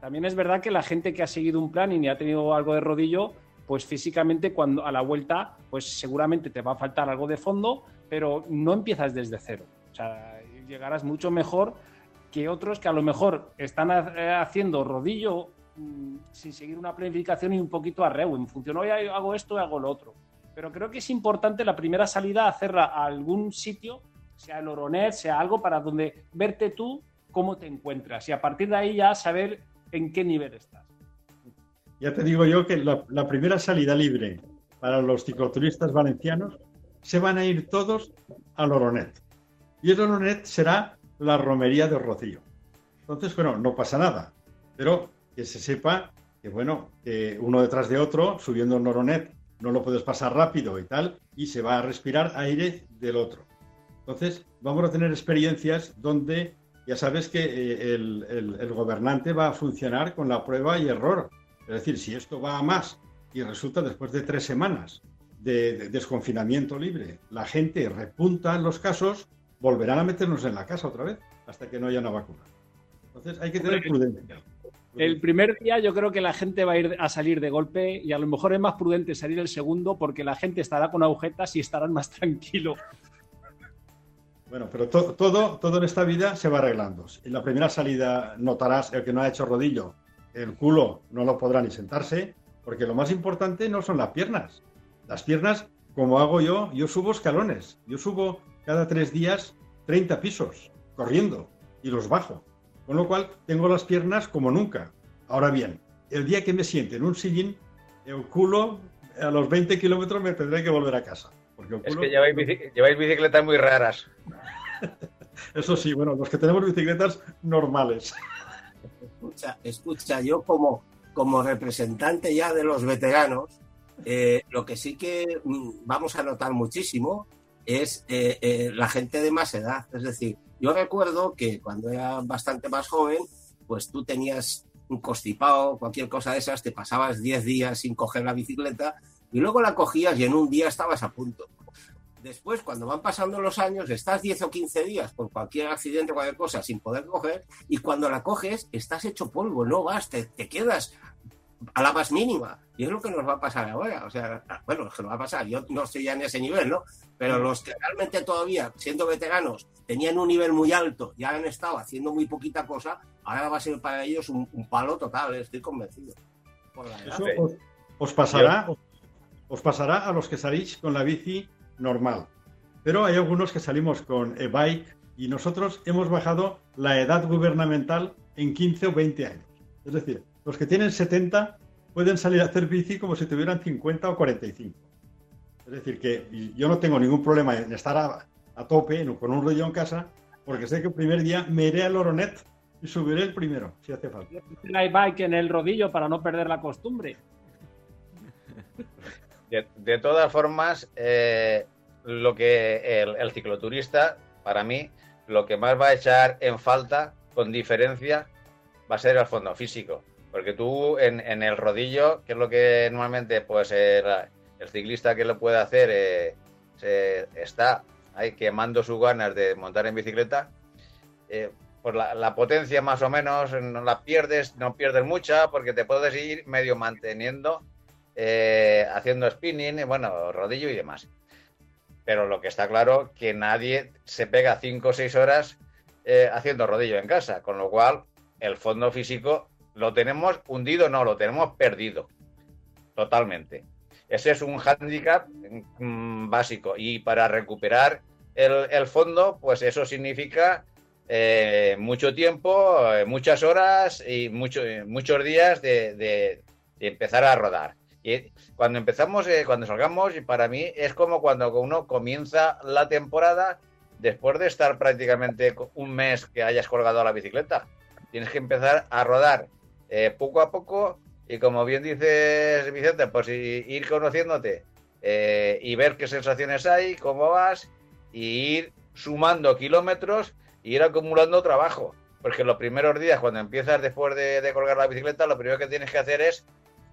También es verdad que la gente que ha seguido un plan y ha tenido algo de rodillo, pues físicamente cuando a la vuelta, pues seguramente te va a faltar algo de fondo, pero no empiezas desde cero. O sea, llegarás mucho mejor que otros que a lo mejor están eh, haciendo rodillo mm, sin seguir una planificación y un poquito a reu. En función, hoy hago esto hago lo otro. Pero creo que es importante la primera salida hacerla a algún sitio, sea el Oronet, sea algo para donde verte tú cómo te encuentras y a partir de ahí ya saber en qué nivel estás. Ya te digo yo que la, primera salida libre para los cicloturistas valencianos se van a ir todos al Oronet. Y el Oronet será la romería de Rocío. Entonces, bueno, no pasa nada, pero que se sepa que, bueno, uno detrás de otro, subiendo el Oronet, no lo puedes pasar rápido y tal, y se va a respirar aire del otro. Entonces, vamos a tener experiencias donde ya sabes que eh, el, gobernante va a funcionar con la prueba y error. Es decir, si esto va a más y resulta después de tres semanas de, desconfinamiento libre, la gente repunta en los casos, volverán a meternos en la casa otra vez hasta que no haya una vacuna. Entonces hay que tener prudencia. El primer día yo creo que la gente va a ir a salir de golpe y a lo mejor es más prudente salir el segundo porque la gente estará con agujetas y estarán más tranquilo. Bueno, pero todo, todo en esta vida se va arreglando. En la primera salida notarás el que no ha hecho rodillo, el culo no lo podrá ni sentarse, porque lo más importante no son las piernas. Las piernas, como hago yo, yo subo escalones. Yo subo cada tres días 30 pisos, corriendo, y los bajo. Con lo cual, tengo las piernas como nunca. Ahora bien, el día que me siente en un sillín, el culo a los 20 kilómetros me tendré que volver a casa. Es que lleváis, lleváis bicicletas muy raras. Eso sí, bueno, los que tenemos bicicletas normales. Escucha, escucha yo como, como representante ya de los veteranos, eh, lo que sí que mm, vamos a notar muchísimo es eh, eh, la gente de más edad. Es decir, yo recuerdo que cuando era bastante más joven, pues tú tenías un constipado, cualquier cosa de esas, te pasabas 10 días sin coger la bicicleta y luego la cogías y en un día estabas a punto. Después, cuando van pasando los años, estás 10 o 15 días por cualquier accidente o cualquier cosa sin poder coger, y cuando la coges, estás hecho polvo, no vas, te, quedas a la más mínima. Y es lo que nos va a pasar ahora. O sea, bueno, es que nos va a pasar. Yo no estoy ya en ese nivel, ¿no? Pero los que realmente todavía, siendo veteranos, tenían un nivel muy alto, ya han estado haciendo muy poquita cosa, ahora va a ser para ellos un, palo total, ¿eh? estoy convencido. Eso os, pasará, os pasará a los que salís con la bici normal. Pero hay algunos que salimos con e-bike y nosotros hemos bajado la edad gubernamental en 15 o 20 años. Es decir, los que tienen 70 pueden salir a hacer bici como si tuvieran 50 o 45. Es decir, que yo no tengo ningún problema en estar a, tope con un rollo en casa, porque sé que el primer día me iré al Oronet y subiré el primero, si hace falta. El bike en el rodillo para no perder la costumbre. De, todas formas, eh, lo que el, cicloturista, para mí, lo que más va a echar en falta, con diferencia, va a ser el fondo físico. Porque tú en, el rodillo, que es lo que normalmente pues el, ciclista que lo puede hacer eh, se, está ahí quemando sus ganas de montar en bicicleta, eh, pues la, potencia más o menos no la pierdes, no pierdes mucha porque te puedes ir medio manteniendo eh, haciendo spinning, bueno, rodillo y demás. Pero lo que está claro que nadie se pega 5 o 6 horas eh, haciendo rodillo en casa, con lo cual el fondo físico lo tenemos hundido, no, lo tenemos perdido. Totalmente. Ese es un hándicap mm, básico. Y para recuperar el, fondo, pues eso significa eh, mucho tiempo, muchas horas y mucho, muchos días de empezar a rodar. Y cuando empezamos, eh, cuando salgamos, para mí es como cuando uno comienza la temporada después de estar prácticamente un mes que hayas colgado la bicicleta. Tienes que empezar a rodar eh, poco a poco y como bien dices Vicente, pues ir conociéndote eh, y ver qué sensaciones hay, cómo vas y ir sumando kilómetros y ir acumulando trabajo. Porque los primeros días, cuando empiezas después de colgar la bicicleta, lo primero que tienes que hacer es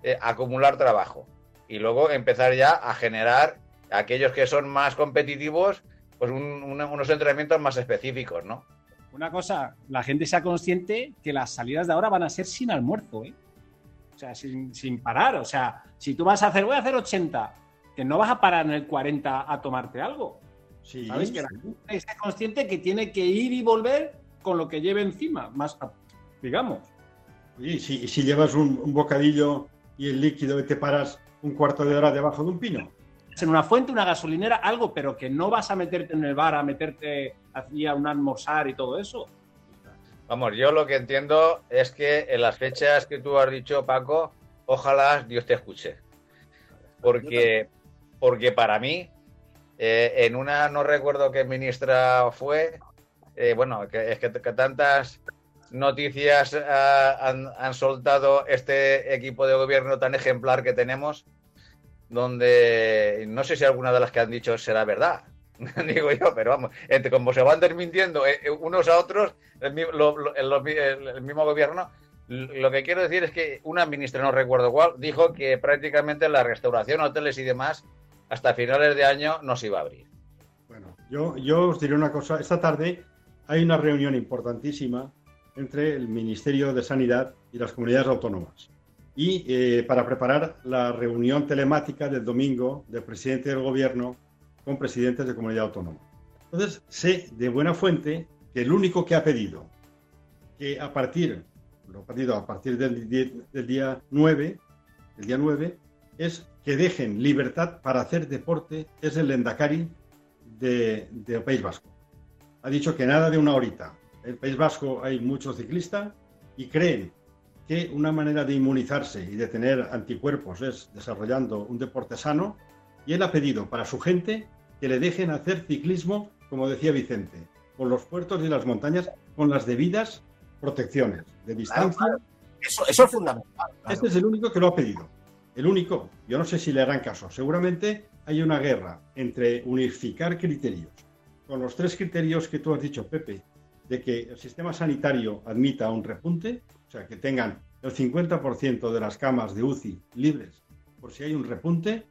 eh, acumular trabajo y luego empezar ya a generar aquellos que son más competitivos, pues unos entrenamientos más específicos, ¿no? una cosa, la gente sea consciente que las salidas de ahora van a ser sin almuerzo, ¿eh? O sea, sin, sin parar. O sea, si tú vas a hacer, voy a hacer 80, que no vas a parar en el 40 a tomarte algo. Sí, ¿Sabes? Que la gente esté consciente que tiene que ir y volver con lo que lleve encima, más, digamos. Y si, si llevas un, un bocadillo y el líquido y te paras un cuarto de hora debajo de un pino. En una fuente, una gasolinera, algo, pero que no vas a meterte en el bar a meterte hacia un almorzar y todo eso. Vamos, yo lo que entiendo es que en las fechas que tú has dicho, Paco, ojalá Dios te escuche. Porque, porque para mí, eh, en una, no recuerdo qué ministra fue, eh, bueno, que, es que, que tantas noticias ah, han, soltado este equipo de gobierno tan ejemplar que tenemos, donde no sé si alguna de las que han dicho será verdad, digo yo, pero vamos, entre como se van desmintiendo eh, eh, unos a otros, el, el- mismo gobierno, lo que quiero decir es que una ministra, no recuerdo cuál, dijo que prácticamente la restauración, hoteles y demás, hasta finales de año no se iba a abrir. Bueno, yo, yo os diré una cosa. Esta tarde hay una reunión importantísima entre el Ministerio de Sanidad y las comunidades autónomas. Y eh, para preparar la reunión telemática del domingo del presidente del gobierno con presidentes de comunidad autónoma. Entonces, sé de buena fuente que el único que ha pedido que a partir, lo ha pedido a partir del, del día 9, el día 9, es que dejen libertad para hacer deporte, es el Endacari de, del País Vasco. Ha dicho que nada de una horita. El País Vasco hay muchos ciclistas y creen que una manera de inmunizarse y de tener anticuerpos es desarrollando un deporte sano. Y él ha pedido para su gente que le dejen hacer ciclismo, como decía Vicente, con los puertos y las montañas, con las debidas protecciones de distancia. claro. Eso, eso es fundamental. claro. Este es el único que lo ha pedido. El único. Yo no sé si le harán caso. Seguramente hay una guerra entre unificar criterios con los tres criterios que tú has dicho, Pepe, de que el sistema sanitario admita un repunte, o sea, que tengan el 50% de las camas de UCI libres por si hay un repunte,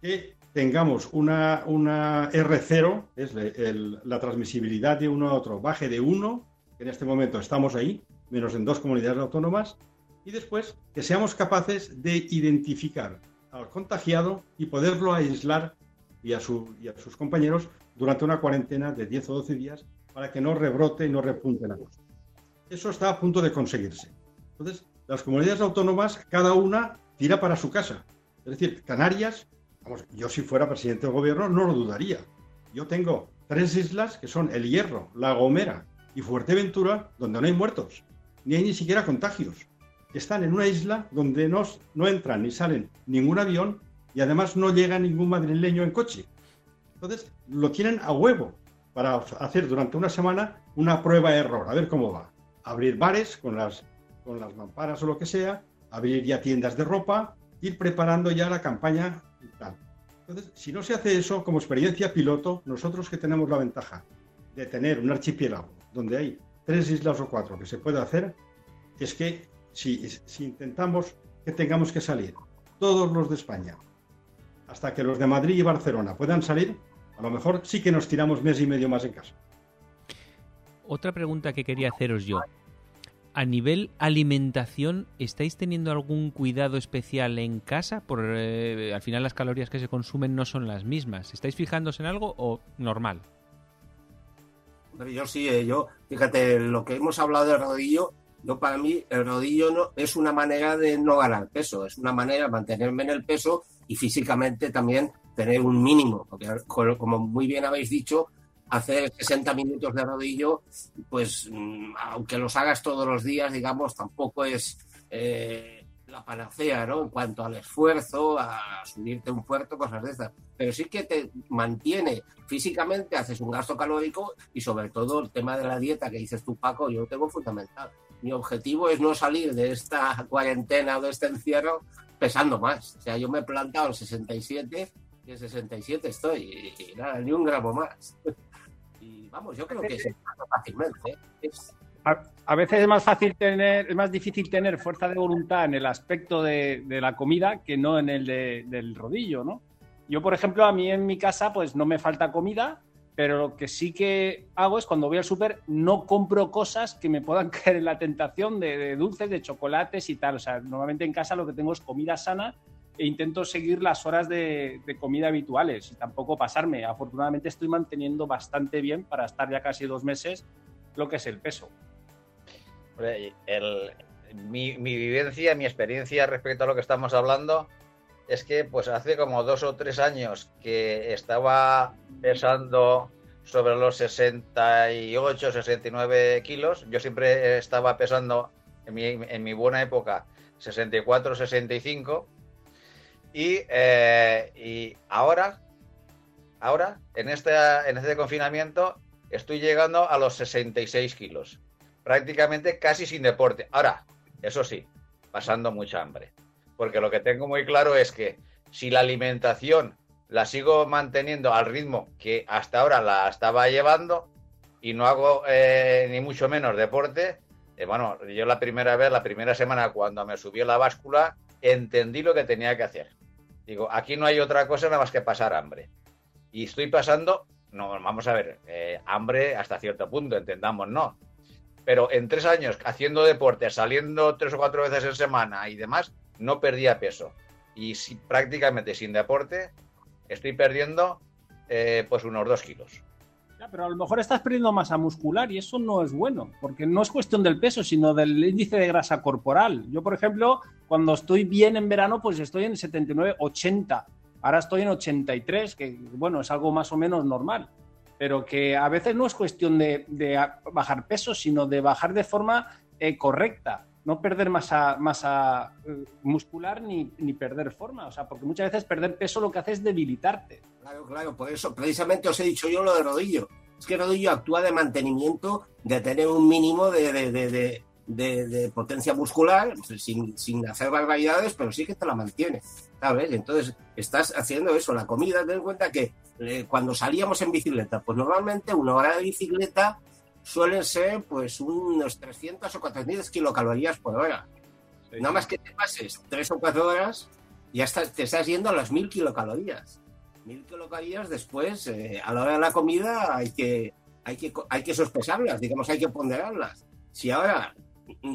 que tengamos una, una R0, es le- el- la transmisibilidad de uno a otro, baje de 1, que en este momento estamos ahí, menos en dos comunidades autónomas, y después que seamos capaces de identificar al contagiado y poderlo aislar y a, su- y a sus compañeros durante una cuarentena de 10 o 12 días para que no rebrote y no repunte la cosa. Eso está a punto de conseguirse. Entonces, las comunidades autónomas, cada una tira para su casa. Es decir, Canarias, vamos, yo si fuera presidente del gobierno no lo dudaría. Yo tengo tres islas que son El Hierro, La Gomera y Fuerteventura, donde no hay muertos, ni hay ni siquiera contagios. Están en una isla donde no, no entran ni salen ningún avión y además no llega ningún madrileño en coche. Entonces, lo tienen a huevo para hacer durante una semana una prueba-error, a ver cómo va. Abrir bares con las, con las mamparas o lo que sea, abrir ya tiendas de ropa, ir preparando ya la campaña y tal. Entonces, si no se hace eso como experiencia piloto, nosotros que tenemos la ventaja de tener un archipiélago donde hay tres islas o cuatro que se puede hacer, es que si intentamos que tengamos que salir todos los de España hasta que los de Madrid y Barcelona puedan salir, a lo mejor sí que nos tiramos mes y medio más en casa. Otra pregunta que quería haceros yo. A nivel alimentación, ¿estáis teniendo algún cuidado especial en casa? Por, eh, al final las calorías que se consumen no son las mismas. ¿Estáis fijándose en algo o normal? Yo sí, eh, yo, fíjate, lo que hemos hablado del rodillo, yo para mí el rodillo no es una manera de no ganar peso, es una manera de mantenerme en el peso y físicamente también tener un mínimo, porque co- como muy bien habéis dicho, hacer 60 minutos de rodillo, pues mm, aunque los hagas todos los días, digamos, tampoco es eh, la panacea, ¿no? En cuanto al esfuerzo, a subirte un puerto, cosas de estas. Pero sí que te mantiene físicamente, haces un gasto calórico y sobre todo el tema de la dieta que dices tú, Paco, yo tengo fundamental. Mi objetivo es no salir de esta cuarentena o de este encierro pesando más. O sea, yo me he plantado en 67 en 67 estoy y, y nada, ni un gramo más. Y vamos, yo creo que se fácilmente. ¿eh? Es- A, a veces es más fácil tener, es más difícil tener fuerza de voluntad en el aspecto de, de la comida que no en el de- del rodillo, ¿no? Yo, por ejemplo, a mí en mi casa, pues no me falta comida, pero lo que sí que hago es cuando voy al súper no compro cosas que me puedan caer en la tentación de, dulces, de chocolates y tal. O sea, normalmente en casa lo que tengo es comida sana e intento seguir las horas de, comida habituales y tampoco pasarme. Afortunadamente estoy manteniendo bastante bien para estar ya casi dos meses lo que es el peso. mi, mi vivencia, mi experiencia respecto a lo que estamos hablando es que pues hace como dos o tres años que estaba pesando sobre los 68, 69 kilos. Yo siempre estaba pesando en mi, en mi buena época 64, 65. Y, eh, y ahora, ahora, en este, en este confinamiento, estoy llegando a los 66 kilos. Prácticamente casi sin deporte. Ahora, eso sí, pasando mucha hambre porque lo que tengo muy claro es que si la alimentación la sigo manteniendo al ritmo que hasta ahora la estaba llevando y no hago eh, ni mucho menos deporte, eh, bueno, yo la primera vez, la primera semana cuando me subió la báscula, entendí lo que tenía que hacer. Digo, aquí no hay otra cosa nada más que pasar hambre. Y estoy pasando, no, vamos a ver, eh, hambre hasta cierto punto, entendamos, no. Pero en tres años haciendo deporte, saliendo tres o cuatro veces en semana y demás, no perdía peso. Y si, prácticamente sin deporte estoy perdiendo eh, pues unos dos kilos. Pero a lo mejor estás perdiendo masa muscular y eso no es bueno, porque no es cuestión del peso, sino del índice de grasa corporal. Yo, por ejemplo, cuando estoy bien en verano, pues estoy en 79, 80. Ahora estoy en 83, que bueno, es algo más o menos normal. Pero que a veces no es cuestión de, bajar peso, sino de bajar de forma eh, correcta no perder masa, masa eh, muscular ni, perder forma. O sea, porque muchas veces perder peso lo que hace es debilitarte. Claro, claro, por eso precisamente os he dicho yo lo de rodillo. Es que rodillo actúa de mantenimiento, de tener un mínimo de, potencia muscular, sin, sin, hacer barbaridades, pero sí que te la mantiene. ¿Sabes? Entonces, estás haciendo eso, la comida, ten en cuenta que eh, cuando salíamos en bicicleta, pues normalmente una hora de bicicleta suelen ser pues unos 300 o 400 kilocalorías por hora. Nada más que te pases 3 o 4 horas, ya te estás yendo a las 1000 kilocalorías. 1000 kilocalorías después, eh, a la hora de la comida, hay que, hay, que, hay que sospesarlas, digamos, hay que ponderarlas. Si ahora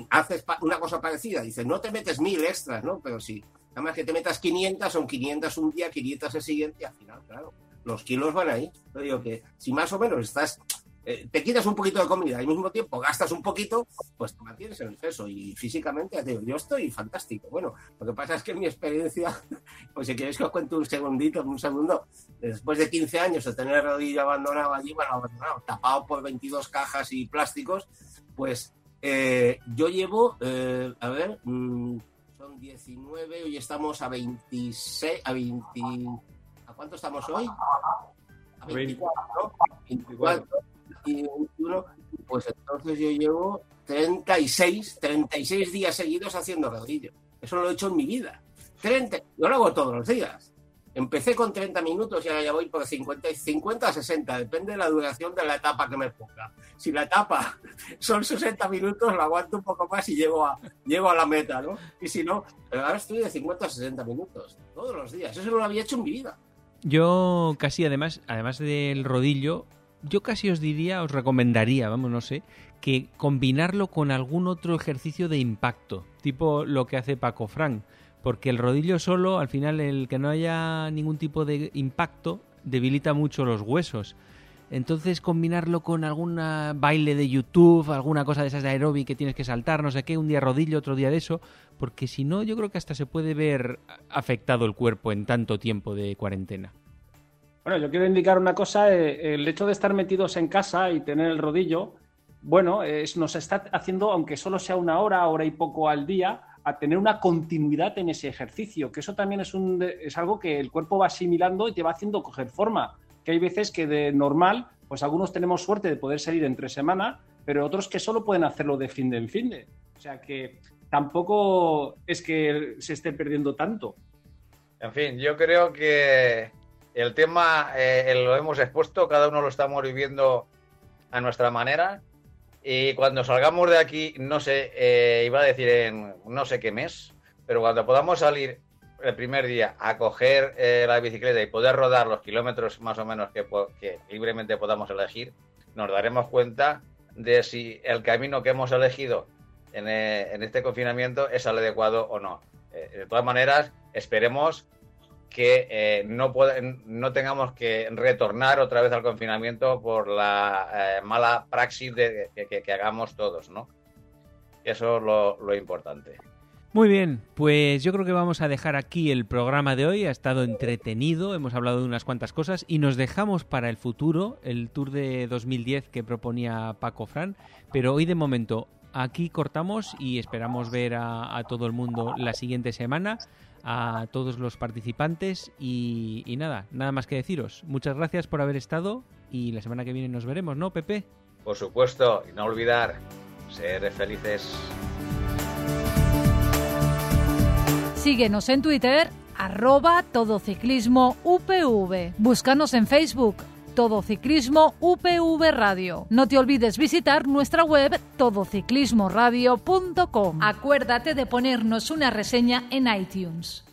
haces una cosa parecida, dices, no te metes 1000 extras, ¿no? Pero si nada más que te metas 500, son 500 un día, 500 el siguiente, y al final, claro, los kilos van ahí. Yo digo que si más o menos estás eh, te quitas un poquito de comida y al mismo tiempo gastas un poquito, pues te mantienes en el peso. Y físicamente, digo, yo estoy fantástico. Bueno, lo que pasa es que mi experiencia, pues si queréis que os cuente un segundito, un segundo, después de 15 años de tener el rodillo abandonado allí, bueno, abandonado, tapado por 22 cajas y plásticos, pues eh, yo llevo, eh, a ver, mm, son 19, hoy estamos a 26, a 20, ¿a cuánto estamos hoy? A 24, ¿no? 24 y pues entonces yo llevo 36, 36 días seguidos haciendo rodillo. Eso lo he hecho en mi vida. 30, yo lo hago todos los días. Empecé con 30 minutos y ahora ya voy por 50, 50 a 60, depende de la duración de la etapa que me ponga. Si la etapa son 60 minutos, lo aguanto un poco más y llego a, llego a la meta, ¿no? Y si no, ahora estoy de 50 a 60 minutos, todos los días. Eso no lo había hecho en mi vida. Yo casi, además, además del rodillo, yo casi os diría, os recomendaría, vamos, no sé, que combinarlo con algún otro ejercicio de impacto, tipo lo que hace Paco Frank, porque el rodillo solo, al final, el que no haya ningún tipo de impacto, debilita mucho los huesos. Entonces combinarlo con algún baile de YouTube, alguna cosa de esas de aeróbic que tienes que saltar, no sé qué, un día rodillo, otro día de eso, porque si no yo creo que hasta se puede ver afectado el cuerpo en tanto tiempo de cuarentena. Bueno, yo quiero indicar una cosa, eh, el hecho de estar metidos en casa y tener el rodillo, bueno, nos está haciendo, aunque solo sea una hora, hora y poco al día, a tener una continuidad en ese ejercicio, que eso también es, un, es algo que el cuerpo va asimilando y te va haciendo coger forma, que hay veces que de normal, pues algunos tenemos suerte de poder salir entre semana, pero otros que solo pueden hacerlo de fin de en fin de. O sea que tampoco es que se esté perdiendo tanto. En fin, yo creo que el tema eh, lo hemos expuesto, cada uno lo estamos viviendo a nuestra manera. Y cuando salgamos de aquí, no sé, eh, iba a decir en no sé qué mes, pero cuando podamos salir el primer día a coger eh, la bicicleta y poder rodar los kilómetros más o menos que, que libremente podamos elegir, nos daremos cuenta de si el camino que hemos elegido en, eh, en este confinamiento es el adecuado o no. Eh, de todas maneras, esperemos que eh, no, no tengamos que retornar otra vez al confinamiento por la mala praxis de, que, hagamos todos, ¿no? Eso es lo, lo importante. Muy bien, pues yo creo que vamos a dejar aquí el programa de hoy. Ha estado entretenido, hemos hablado de unas cuantas cosas y nos dejamos para el futuro el Tour de 2010 que proponía Paco Fran. Pero hoy de momento aquí cortamos y esperamos ver a, todo el mundo la siguiente semana, a todos los participantes y, y nada, nada más que deciros. Muchas gracias por haber estado y la semana que viene nos veremos, ¿no, Pepe? Por supuesto, y no olvidar, ser felices. Síguenos en Twitter, arroba todociclismo UPV. Búscanos en Facebook, Todo Ciclismo UPV Radio. No te olvides visitar nuestra web todociclismoradio.com. Acuérdate de ponernos una reseña en iTunes.